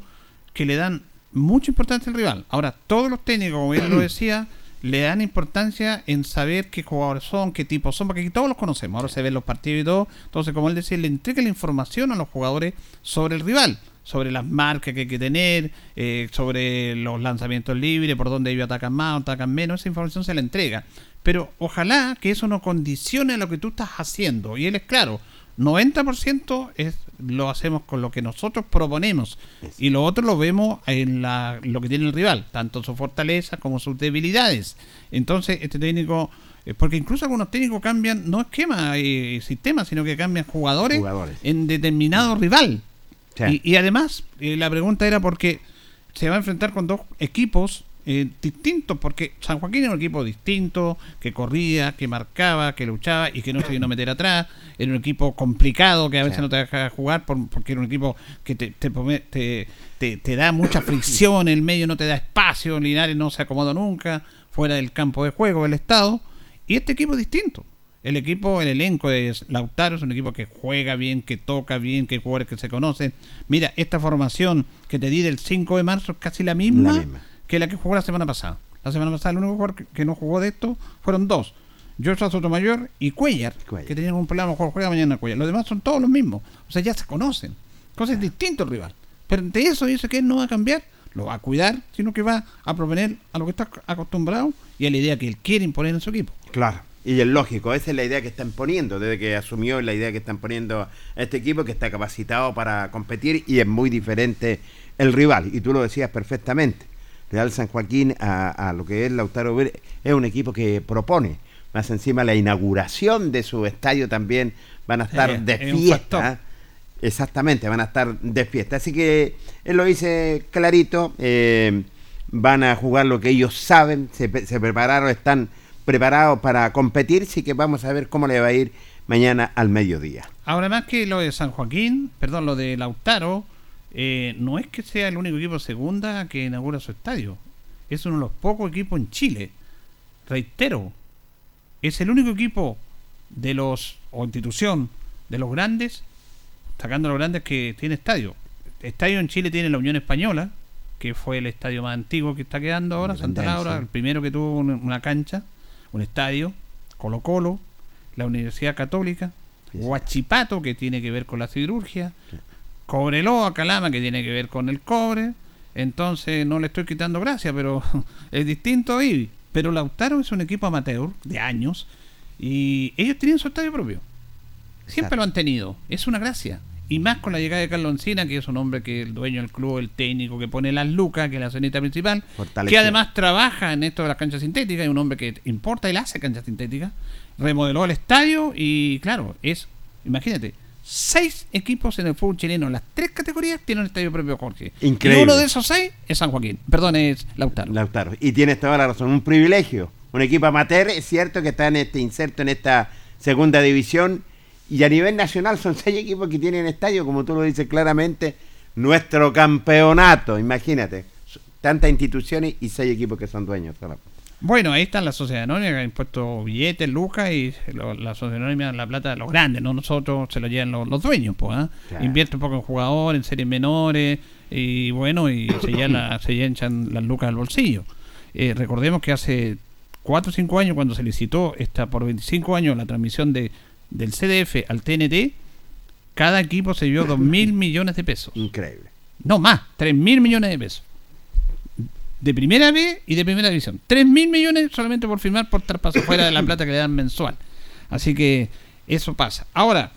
que le dan mucha importancia al rival. Ahora, todos los técnicos, como él lo decía, le dan importancia en saber qué jugadores son, qué tipos son, porque aquí todos los conocemos. Ahora se ven los partidos y todo. Entonces, como él decía, le entrega la información a los jugadores sobre el rival, sobre las marcas que hay que tener, eh, sobre los lanzamientos libres, por dónde ellos atacan más o atacan menos. Esa información se la entrega. Pero ojalá que eso no condicione lo que tú estás haciendo. Y él es claro, 90% es, lo hacemos con lo que nosotros proponemos y lo otro lo vemos en la, lo que tiene el rival, tanto sus fortalezas como sus debilidades. Entonces, este técnico, eh, porque incluso algunos técnicos cambian no esquema y sistema, sino que cambian jugadores, Jugadores. en determinado rival. Sí. Y, y además, eh, la pregunta era porque se va a enfrentar con dos equipos eh, distintos, porque San Joaquín era un equipo distinto, que corría, que marcaba, que luchaba y que no se vino a meter atrás. Era un equipo complicado que a veces Sí. no te deja jugar por- porque era un equipo que te, te, pome- te, te- te da mucha fricción, el medio no te da espacio, Linares no se acomoda nunca, fuera del campo de juego del Estado. Y este equipo es distinto. El equipo, el elenco de Lautaro es un equipo que juega bien, que toca bien, que hay jugadores que se conocen. Mira, esta formación que te di del 5 de marzo es casi la misma, La misma. Que la que jugó la semana pasada. La semana pasada el único jugador que, que no jugó de esto fueron dos. Joshua Sotomayor y Cuellar, que tenían un problema, mejor juega mañana Cuellar. Los demás son todos los mismos. O sea, ya se conocen. Entonces es distinto el rival. Pero ante eso dice que él no va a cambiar, lo va a cuidar, sino que va a proponer a lo que está acostumbrado y a la idea que él quiere imponer en su equipo. Claro. Y es lógico, esa es la idea que están poniendo, desde que asumió la idea que están poniendo a este equipo que está capacitado para competir y es muy diferente el rival. Y tú lo decías perfectamente. Real San Joaquín a, a lo que es Lautaro es un equipo que propone. Más encima la inauguración de su estadio también van a estar Eh, de es fiesta. Exactamente, van a estar de fiesta. Así que él lo dice clarito, eh, van a jugar lo que ellos saben, se, se prepararon, están preparados para competir, así que vamos a ver cómo le va a ir mañana al mediodía. Ahora más que lo de San Joaquín, perdón, lo de Lautaro, eh, no es que sea el único equipo de segunda que inaugura su estadio. Es uno de los pocos equipos en Chile. Reitero, es el único equipo de los, o institución, de los grandes, sacando los grandes que tiene estadio. Estadio en Chile tiene la Unión Española, que fue el estadio más antiguo que está quedando ahora, Santa. Laura, el primero que tuvo una, cancha, un estadio, Colo Colo, la Universidad Católica, Huachipato, que tiene que ver con la siderurgia, Cobreloa, Calama, que tiene que ver con el cobre. Entonces no le estoy quitando gracia, pero es distinto ahí. Pero Lautaro es un equipo amateur de años y ellos tienen su estadio propio. Siempre lo han tenido. Es una gracia. Y más con la llegada de Carlos Encina, que es un hombre que es el dueño del club, el técnico, que pone las lucas, que es la cenita principal, Fortaleció. que además trabaja en esto de las canchas sintéticas, es un hombre que importa y le hace canchas sintéticas, remodeló el estadio y claro, es, imagínate, seis equipos en el fútbol chileno, en las tres categorías tienen un estadio propio Jorge. Increíble. Y uno de esos seis es San Joaquín, perdón, es Lautaro. Lautaro. Y tienes toda la razón, un privilegio. Un equipo amateur, es cierto que está en este inserto en esta segunda división. Y a nivel nacional son seis equipos que tienen estadio, como tú lo dices claramente, nuestro campeonato, imagínate. Tantas instituciones y seis equipos que son dueños. Bueno, ahí están las sociedades anónimas que han puesto billetes, lucas y lo- las sociedades anónimas la plata de los grandes, no nosotros, se lo llevan los, los dueños, pues. ¿ah? Claro. Invierte un poco en jugadores, en series menores y bueno, y se, llevan la- se llenan las lucas al bolsillo. Eh, recordemos que hace 4 o 5 años, cuando se licitó esta por 25 años la transmisión de del CDF al TNT, cada equipo se dio 2 mil millones de pesos. Increíble. No más, 3 mil millones de pesos. De primera B y de primera división. 3 mil millones solamente por firmar por traspaso fuera de la plata que le dan mensual. Así que eso pasa. Ahora,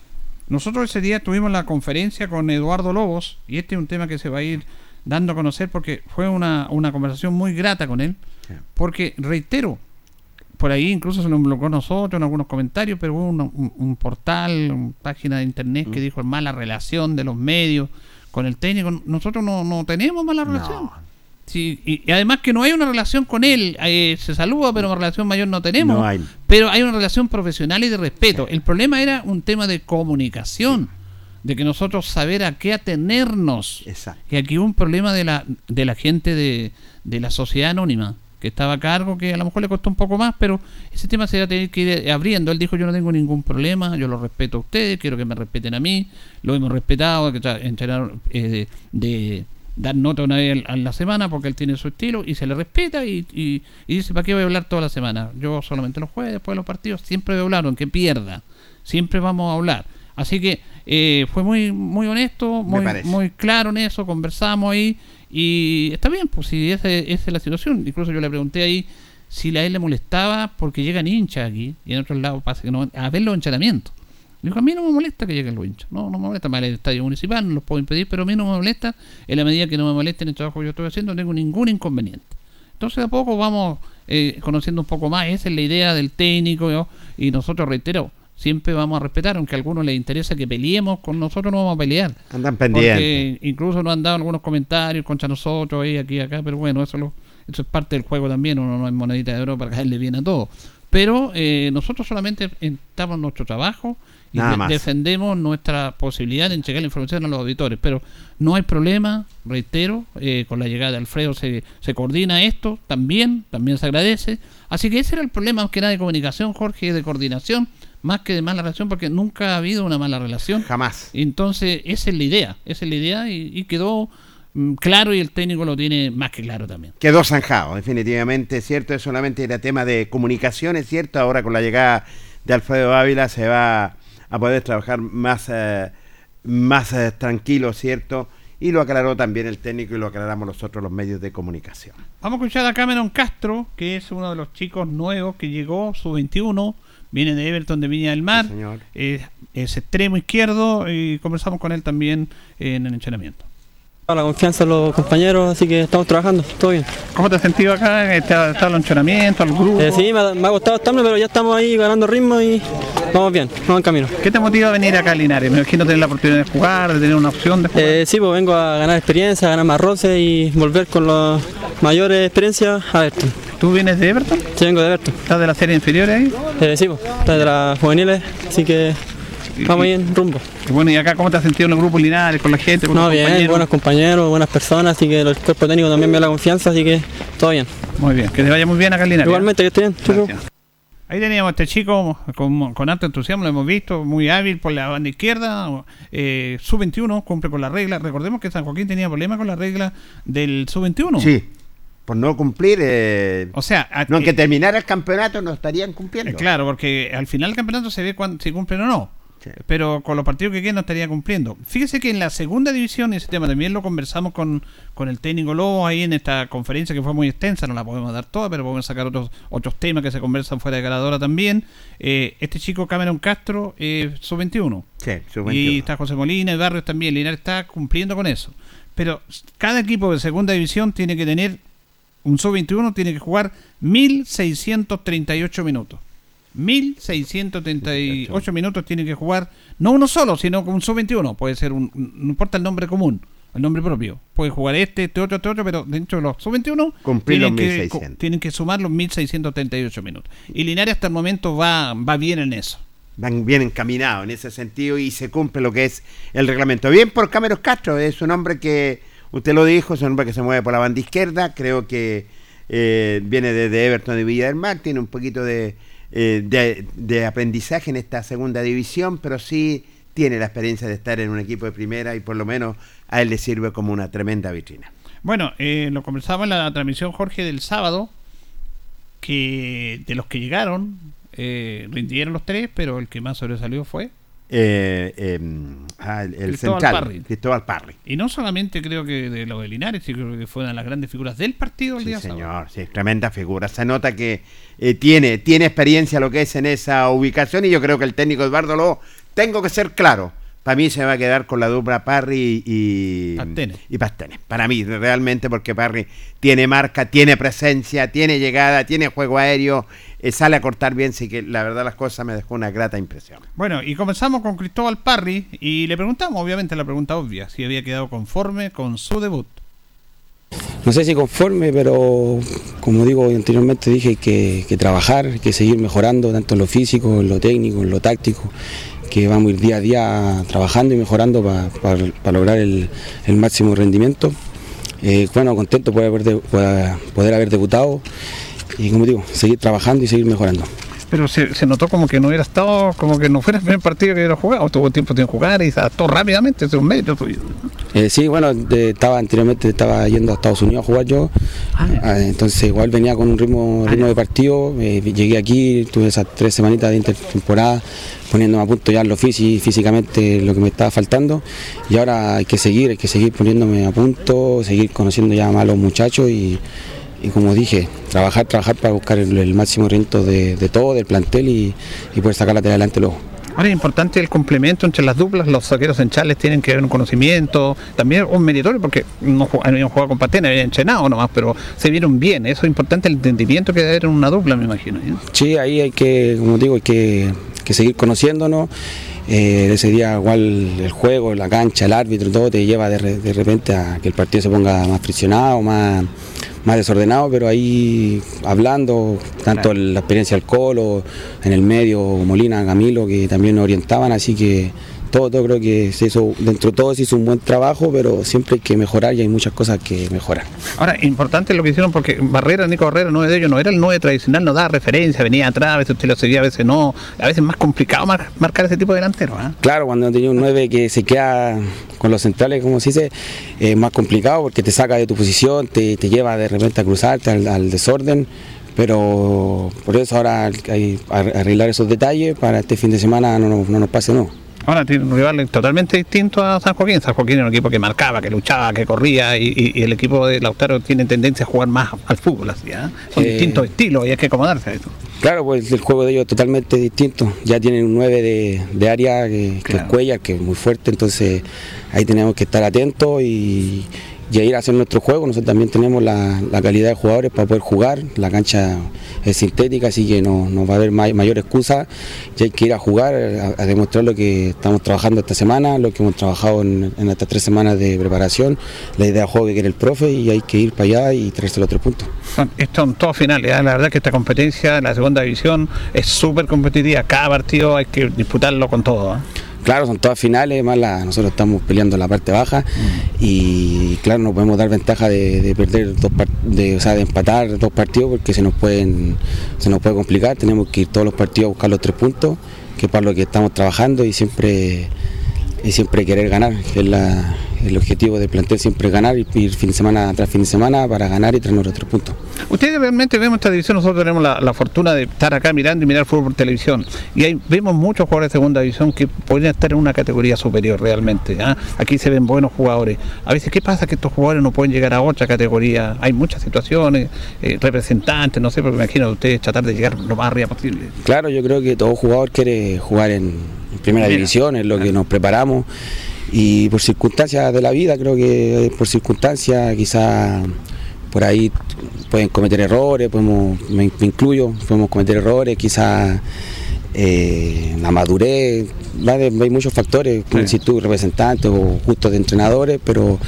nosotros ese día tuvimos la conferencia con Eduardo Lobos y este es un tema que se va a ir dando a conocer porque fue una, una conversación muy grata con él. Porque, reitero, por ahí incluso se lo bloqueó a nosotros en algunos comentarios, pero hubo una- un, un portal, una página de internet que dijo mala relación de los medios con el técnico. Nosotros no, no tenemos mala relación. Sí, y, y además que no hay una relación con él, eh, se saluda, pero una relación mayor no tenemos. No hay. Pero hay una relación profesional y de respeto. El problema era un tema de comunicación, de que nosotros saber a qué atenernos. Exacto. Y aquí hubo un problema de la, de la gente de, de la sociedad anónima, que estaba a cargo, que a lo mejor le costó un poco más, pero ese tema se va a tener que ir abriendo. Él dijo, yo no tengo ningún problema, yo lo respeto a ustedes, quiero que me respeten a mí, lo hemos respetado, que tra- entrenar, eh, de, de dar nota una vez a la semana porque él tiene su estilo y se le respeta y, y- y dice, ¿para qué voy a hablar toda la semana? Yo solamente los jueves, después de los partidos, siempre voy a hablar, aunque pierda, siempre vamos a hablar. Así que eh, fue muy muy honesto, muy, claro en eso, conversamos ahí y está bien, pues si esa, esa es la situación. Incluso yo le pregunté ahí si la él le molestaba porque llegan hinchas aquí y en otros lados pasa que no a ver los encharamientos. Dijo, a mí no me molesta que lleguen los hinchas. No, no me molesta más el estadio municipal, no los puedo impedir, pero a mí no me molesta. En la medida que no me moleste en el trabajo que yo estoy haciendo, no tengo ningún inconveniente. Entonces, de a poco vamos eh, conociendo un poco más. Esa es la idea del técnico. ¿no? Y nosotros, reitero, siempre vamos a respetar, aunque a algunos les interesa que peleemos, con nosotros no vamos a pelear. Andan pendientes. Incluso nos han dado algunos comentarios contra nosotros, ahí, aquí, acá, pero bueno, eso, lo- eso es parte del juego también. Uno no es monedita de oro para caerle bien a todo. Pero eh, nosotros solamente estamos en nuestro trabajo y Nada más. defendemos nuestra posibilidad de entregar la información a los auditores. Pero no hay problema, reitero, eh, con la llegada de Alfredo se, se coordina esto también, también se agradece. Así que ese era el problema más que nada de comunicación, Jorge, de coordinación, más que de mala relación, porque nunca ha habido una mala relación. Jamás. Entonces, esa es la idea, esa es la idea y, y quedó mm, claro y el técnico lo tiene más que claro también. Quedó zanjado, definitivamente, ¿cierto? Es solamente era tema de comunicaciones, ¿cierto? Ahora con la llegada de Alfredo Ávila se va a poder trabajar más, eh, más eh, tranquilo, ¿cierto? y lo aclaró también el técnico y lo aclaramos nosotros los medios de comunicación. Vamos a escuchar a Cameron Castro, que es uno de los chicos nuevos que llegó, su 21, viene de Everton de Viña del Mar, señor. es, es extremo izquierdo y conversamos con él también en el entrenamiento. La confianza de los compañeros, así que estamos trabajando, todo bien. ¿Cómo te has sentido acá? ¿Está, está el entrenamiento, el grupo? Eh, sí, me ha, me ha costado estarme, pero ya estamos ahí ganando ritmo y vamos bien, vamos en camino. ¿Qué te motiva a venir acá a Linares? Me imagino tener la oportunidad de jugar, de tener una opción de jugar. Eh, sí, pues vengo a ganar experiencia, a ganar más roce y volver con las mayores experiencias a Everton. ¿Tú vienes de Everton? Sí, vengo de Everton. ¿Estás de la serie inferior ahí? Eh, sí, pues, estás de las juveniles, así que vamos ahí en rumbo. Y bueno, ¿y acá cómo te has sentido en el grupo Linares, con la gente, con No, los bien, compañeros? buenos compañeros, buenas personas, así que el cuerpo técnico también me da la confianza, así que todo bien. Muy bien, que te vaya muy bien acá en Linares. Igualmente, que esté bien. Ahí teníamos a este chico con, con alto entusiasmo, lo hemos visto, muy hábil por la banda izquierda, eh, sub-21, cumple con la regla. Recordemos que San Joaquín tenía problemas con la regla del sub-21. Sí, por no cumplir. eh, O sea, a- no, eh, que terminara el campeonato no estarían cumpliendo. Eh, Claro, porque al final del campeonato se ve cuán- si cumplen o no. Pero con los partidos que quedan no estaría cumpliendo. Fíjese que en la segunda división, ese tema también lo conversamos con, con el técnico Lobo ahí en esta conferencia que fue muy extensa, no la podemos dar toda, pero podemos sacar otros otros temas que se conversan fuera de Galadora también. Eh, este chico Cameron Castro, eh, sub-21. Sí, sub-21. Y está José Molina y Barrios también. Linares está cumpliendo con eso. Pero cada equipo de segunda división tiene que tener, un sub-21 tiene que jugar 1638 minutos. 1638 minutos tiene que jugar, no uno solo, sino con un sub-21. Puede ser un, no importa el nombre común, el nombre propio. Puede jugar este, este otro, este otro, pero dentro de los sub-21 Cumplir los tienen que, 1600. cu- tienen que sumar los 1638 minutos. Y Linares hasta el momento va, va bien en eso. Van bien encaminados en ese sentido y se cumple lo que es el reglamento. Bien por Cameros Castro, es un hombre que, usted lo dijo, es un hombre que se mueve por la banda izquierda, creo que eh, viene desde Everton de Villa del Mar, tiene un poquito de, eh, de, aprendizaje en esta segunda división, pero sí tiene la experiencia de estar en un equipo de primera y por lo menos a él le sirve como una tremenda vitrina. Bueno, eh, lo conversamos en la transmisión, Jorge, del sábado, que de los que llegaron, eh, rindieron los tres, pero el que más sobresalió fue. Eh, eh, ah, el, el Cristóbal central, Parry. Cristóbal Parry. Y no solamente creo que de los de Linares, sino creo que fue una de las grandes figuras del partido el Sí, día sábado. señor, sí, tremenda figura. Se nota que eh, tiene, tiene experiencia lo que es en esa ubicación y yo creo que el técnico Eduardo Lobo, tengo que ser claro, para mí se va a quedar con la dupla Parry y Pastene. y Pastene. Para mí, realmente, porque Parry tiene marca, tiene presencia, tiene llegada, tiene juego aéreo, eh, sale a cortar bien, sí que la verdad las cosas me dejó una grata impresión. Bueno, y comenzamos con Cristóbal Parry y le preguntamos, obviamente, la pregunta obvia, si había quedado conforme con su debut. No sé si conforme, pero como digo anteriormente, dije que, que trabajar, que seguir mejorando, tanto en lo físico, en lo técnico, en lo táctico, que vamos a ir día a día trabajando y mejorando para lograr el, máximo rendimiento. Eh, bueno, contento por haber, de- por poder haber debutado y como digo, seguir trabajando y seguir mejorando. Pero se, se notó como que no hubiera estado, como que no fuera el primer partido que hubiera jugado, tuvo tiempo sin jugar y se adaptó rápidamente, mérito tuyo. Eh, sí, bueno, de- estaba anteriormente estaba yendo a Estados Unidos a jugar yo, Ah, entonces igual venía con un ritmo, ritmo de partido, eh, llegué aquí, tuve esas tres semanitas de intertemporada poniéndome a punto ya lo físi- físicamente lo que me estaba faltando. Y ahora hay que seguir, hay que seguir poniéndome a punto, seguir conociendo ya más a los muchachos y, y como dije, trabajar, trabajar para buscar el, el máximo rendimiento de, de todo, del plantel y, y poder sacar adelante luego. Ahora es importante el complemento entre las duplas, los saqueros en Charles tienen que ver un conocimiento, también un meritorio, porque no habían jugado con Patena, habían entrenado nomás, pero se vieron bien, eso es importante, el entendimiento que debe haber en una dupla, me imagino. ¿eh? Sí, ahí hay que, como digo, hay que, que seguir conociéndonos. Eh, ese día igual el juego, la cancha, el árbitro, todo te lleva de, re- de repente a que el partido se ponga más friccionado, más, más desordenado, pero ahí hablando, tanto la experiencia del Colo, en el medio, Molina, Camilo, que también nos orientaban, así que todo, todo creo que se hizo, dentro de todo se hizo un buen trabajo, pero siempre hay que mejorar y hay muchas cosas que mejorar. Ahora, importante lo que hicieron porque Barrera, Nico Barrera, nueve de ellos, no era el nueve tradicional, no daba referencia, venía atrás, a veces usted lo seguía, a veces no, a veces es más complicado mar- marcar ese tipo de delantero. ¿ah? Claro, cuando tenía un 9 que se queda con los centrales, como se dice, es más complicado porque te saca de tu posición, te, te lleva de repente a cruzarte al, al desorden, pero por eso ahora hay que arreglar esos detalles para este fin de semana no, nos- no nos pase no. Ahora tiene un rival totalmente distinto a San Joaquín. San Joaquín era un equipo que marcaba, que luchaba, que corría y, y- y el equipo de Lautaro tiene tendencia a jugar más al fútbol. Así, ¿ah? Son Eh, distintos estilos y hay que acomodarse a eso. Claro, pues el juego de ellos es totalmente distinto. Ya tienen un 9 de, de área que, que es Cuellar, que es muy fuerte, entonces ahí tenemos que estar atentos y, y ir a hacer nuestro juego. Nosotros también tenemos la, la calidad de jugadores para poder jugar. La cancha es sintética, así que no, no va a haber may- mayor excusa. Y hay que ir a jugar, a, a demostrar lo que estamos trabajando esta semana, lo que hemos trabajado en, estas tres semanas de preparación, la idea de juego que quiere el profe y hay que ir para allá y traerse los tres puntos. Son todos finales. ¿ah? La verdad que esta competencia, la segunda división, es súper competitiva. Cada partido hay que disputarlo con todo. ¿ah? Claro, son todas finales, más la- nosotros estamos peleando la parte baja y claro, no podemos dar ventaja de, de perder dos de, o sea, de empatar dos partidos porque se nos pueden se nos puede complicar, tenemos que ir todos los partidos a buscar los tres puntos, que es para lo que estamos trabajando y siempre y siempre querer ganar, es la- el objetivo del plantel siempre es ganar y ir fin de semana tras fin de semana para ganar y traernos los tres puntos. Ustedes realmente vemos esta división, nosotros tenemos la, la fortuna de estar acá mirando y mirar fútbol por televisión. Y ahí vemos muchos jugadores de segunda división que podrían estar en una categoría superior realmente. ¿ah? Aquí se ven buenos jugadores. A veces, ¿qué pasa? Que estos jugadores no pueden llegar a otra categoría. Hay muchas situaciones, eh, representantes, no sé, porque me imagino ustedes tratar de llegar lo más arriba posible. Claro, yo creo que todo jugador quiere jugar en, en primera Mira. división, es lo que nos preparamos y por circunstancias de la vida, creo que por circunstancias quizá por ahí pueden cometer errores, podemos, me, me incluyo, podemos cometer errores, quizá eh, la madurez, va de- hay muchos factores, como decís tú, representantes o gustos de entrenadores, pero,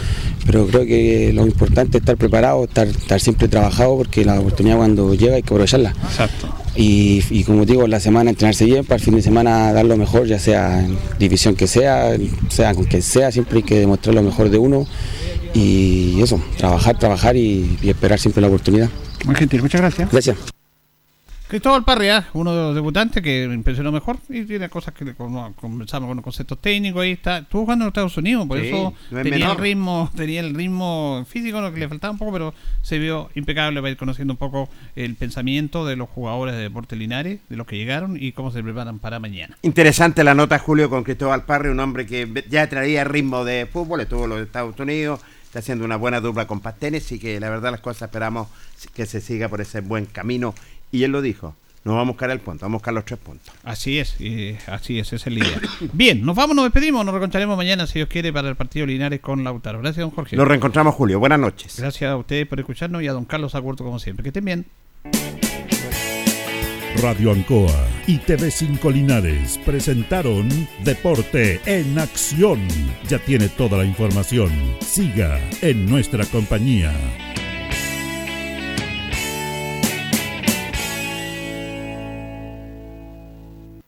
pero creo que lo importante es estar preparado, estar, estar siempre trabajado, porque la oportunidad cuando llega hay que aprovecharla. Exacto. Y, y como digo, la semana entrenarse bien, para el fin de semana dar lo mejor, ya sea en división que sea, sea con quien sea, siempre hay que demostrar lo mejor de uno y eso, trabajar, trabajar y, y esperar siempre la oportunidad. Muy gentil, muchas gracias. Gracias. Cristóbal Parria, uno de los debutantes que impresionó mejor y tiene cosas que conversamos con los conceptos técnicos. Ahí está, estuvo jugando en Estados Unidos, por Sí, eso no es tenía el ritmo, tenía el ritmo físico, lo que le faltaba un poco, pero se vio impecable para ir conociendo un poco el pensamiento de los jugadores de Deportes Linares, de los que llegaron y cómo se preparan para mañana. Interesante la nota, Julio, con Cristóbal Parry, un hombre que ya traía ritmo de fútbol, estuvo en los Estados Unidos, está haciendo una buena dupla con Pastenes y que la verdad las cosas esperamos que se siga por ese buen camino. Y él lo dijo, no vamos a buscar el punto, vamos a buscar los tres puntos. Así es, así es, esa es la idea. Bien, nos vamos, nos despedimos, nos reencontraremos mañana, si Dios quiere, para el partido Linares con Lautaro. Gracias, don Jorge. Nos reencontramos, Julio. Buenas noches. Gracias a ustedes por escucharnos y a don Carlos Agurto, como siempre. Que estén bien. Radio Ancoa y TV5 Linares presentaron Deporte en Acción. Ya tiene toda la información. Siga en nuestra compañía.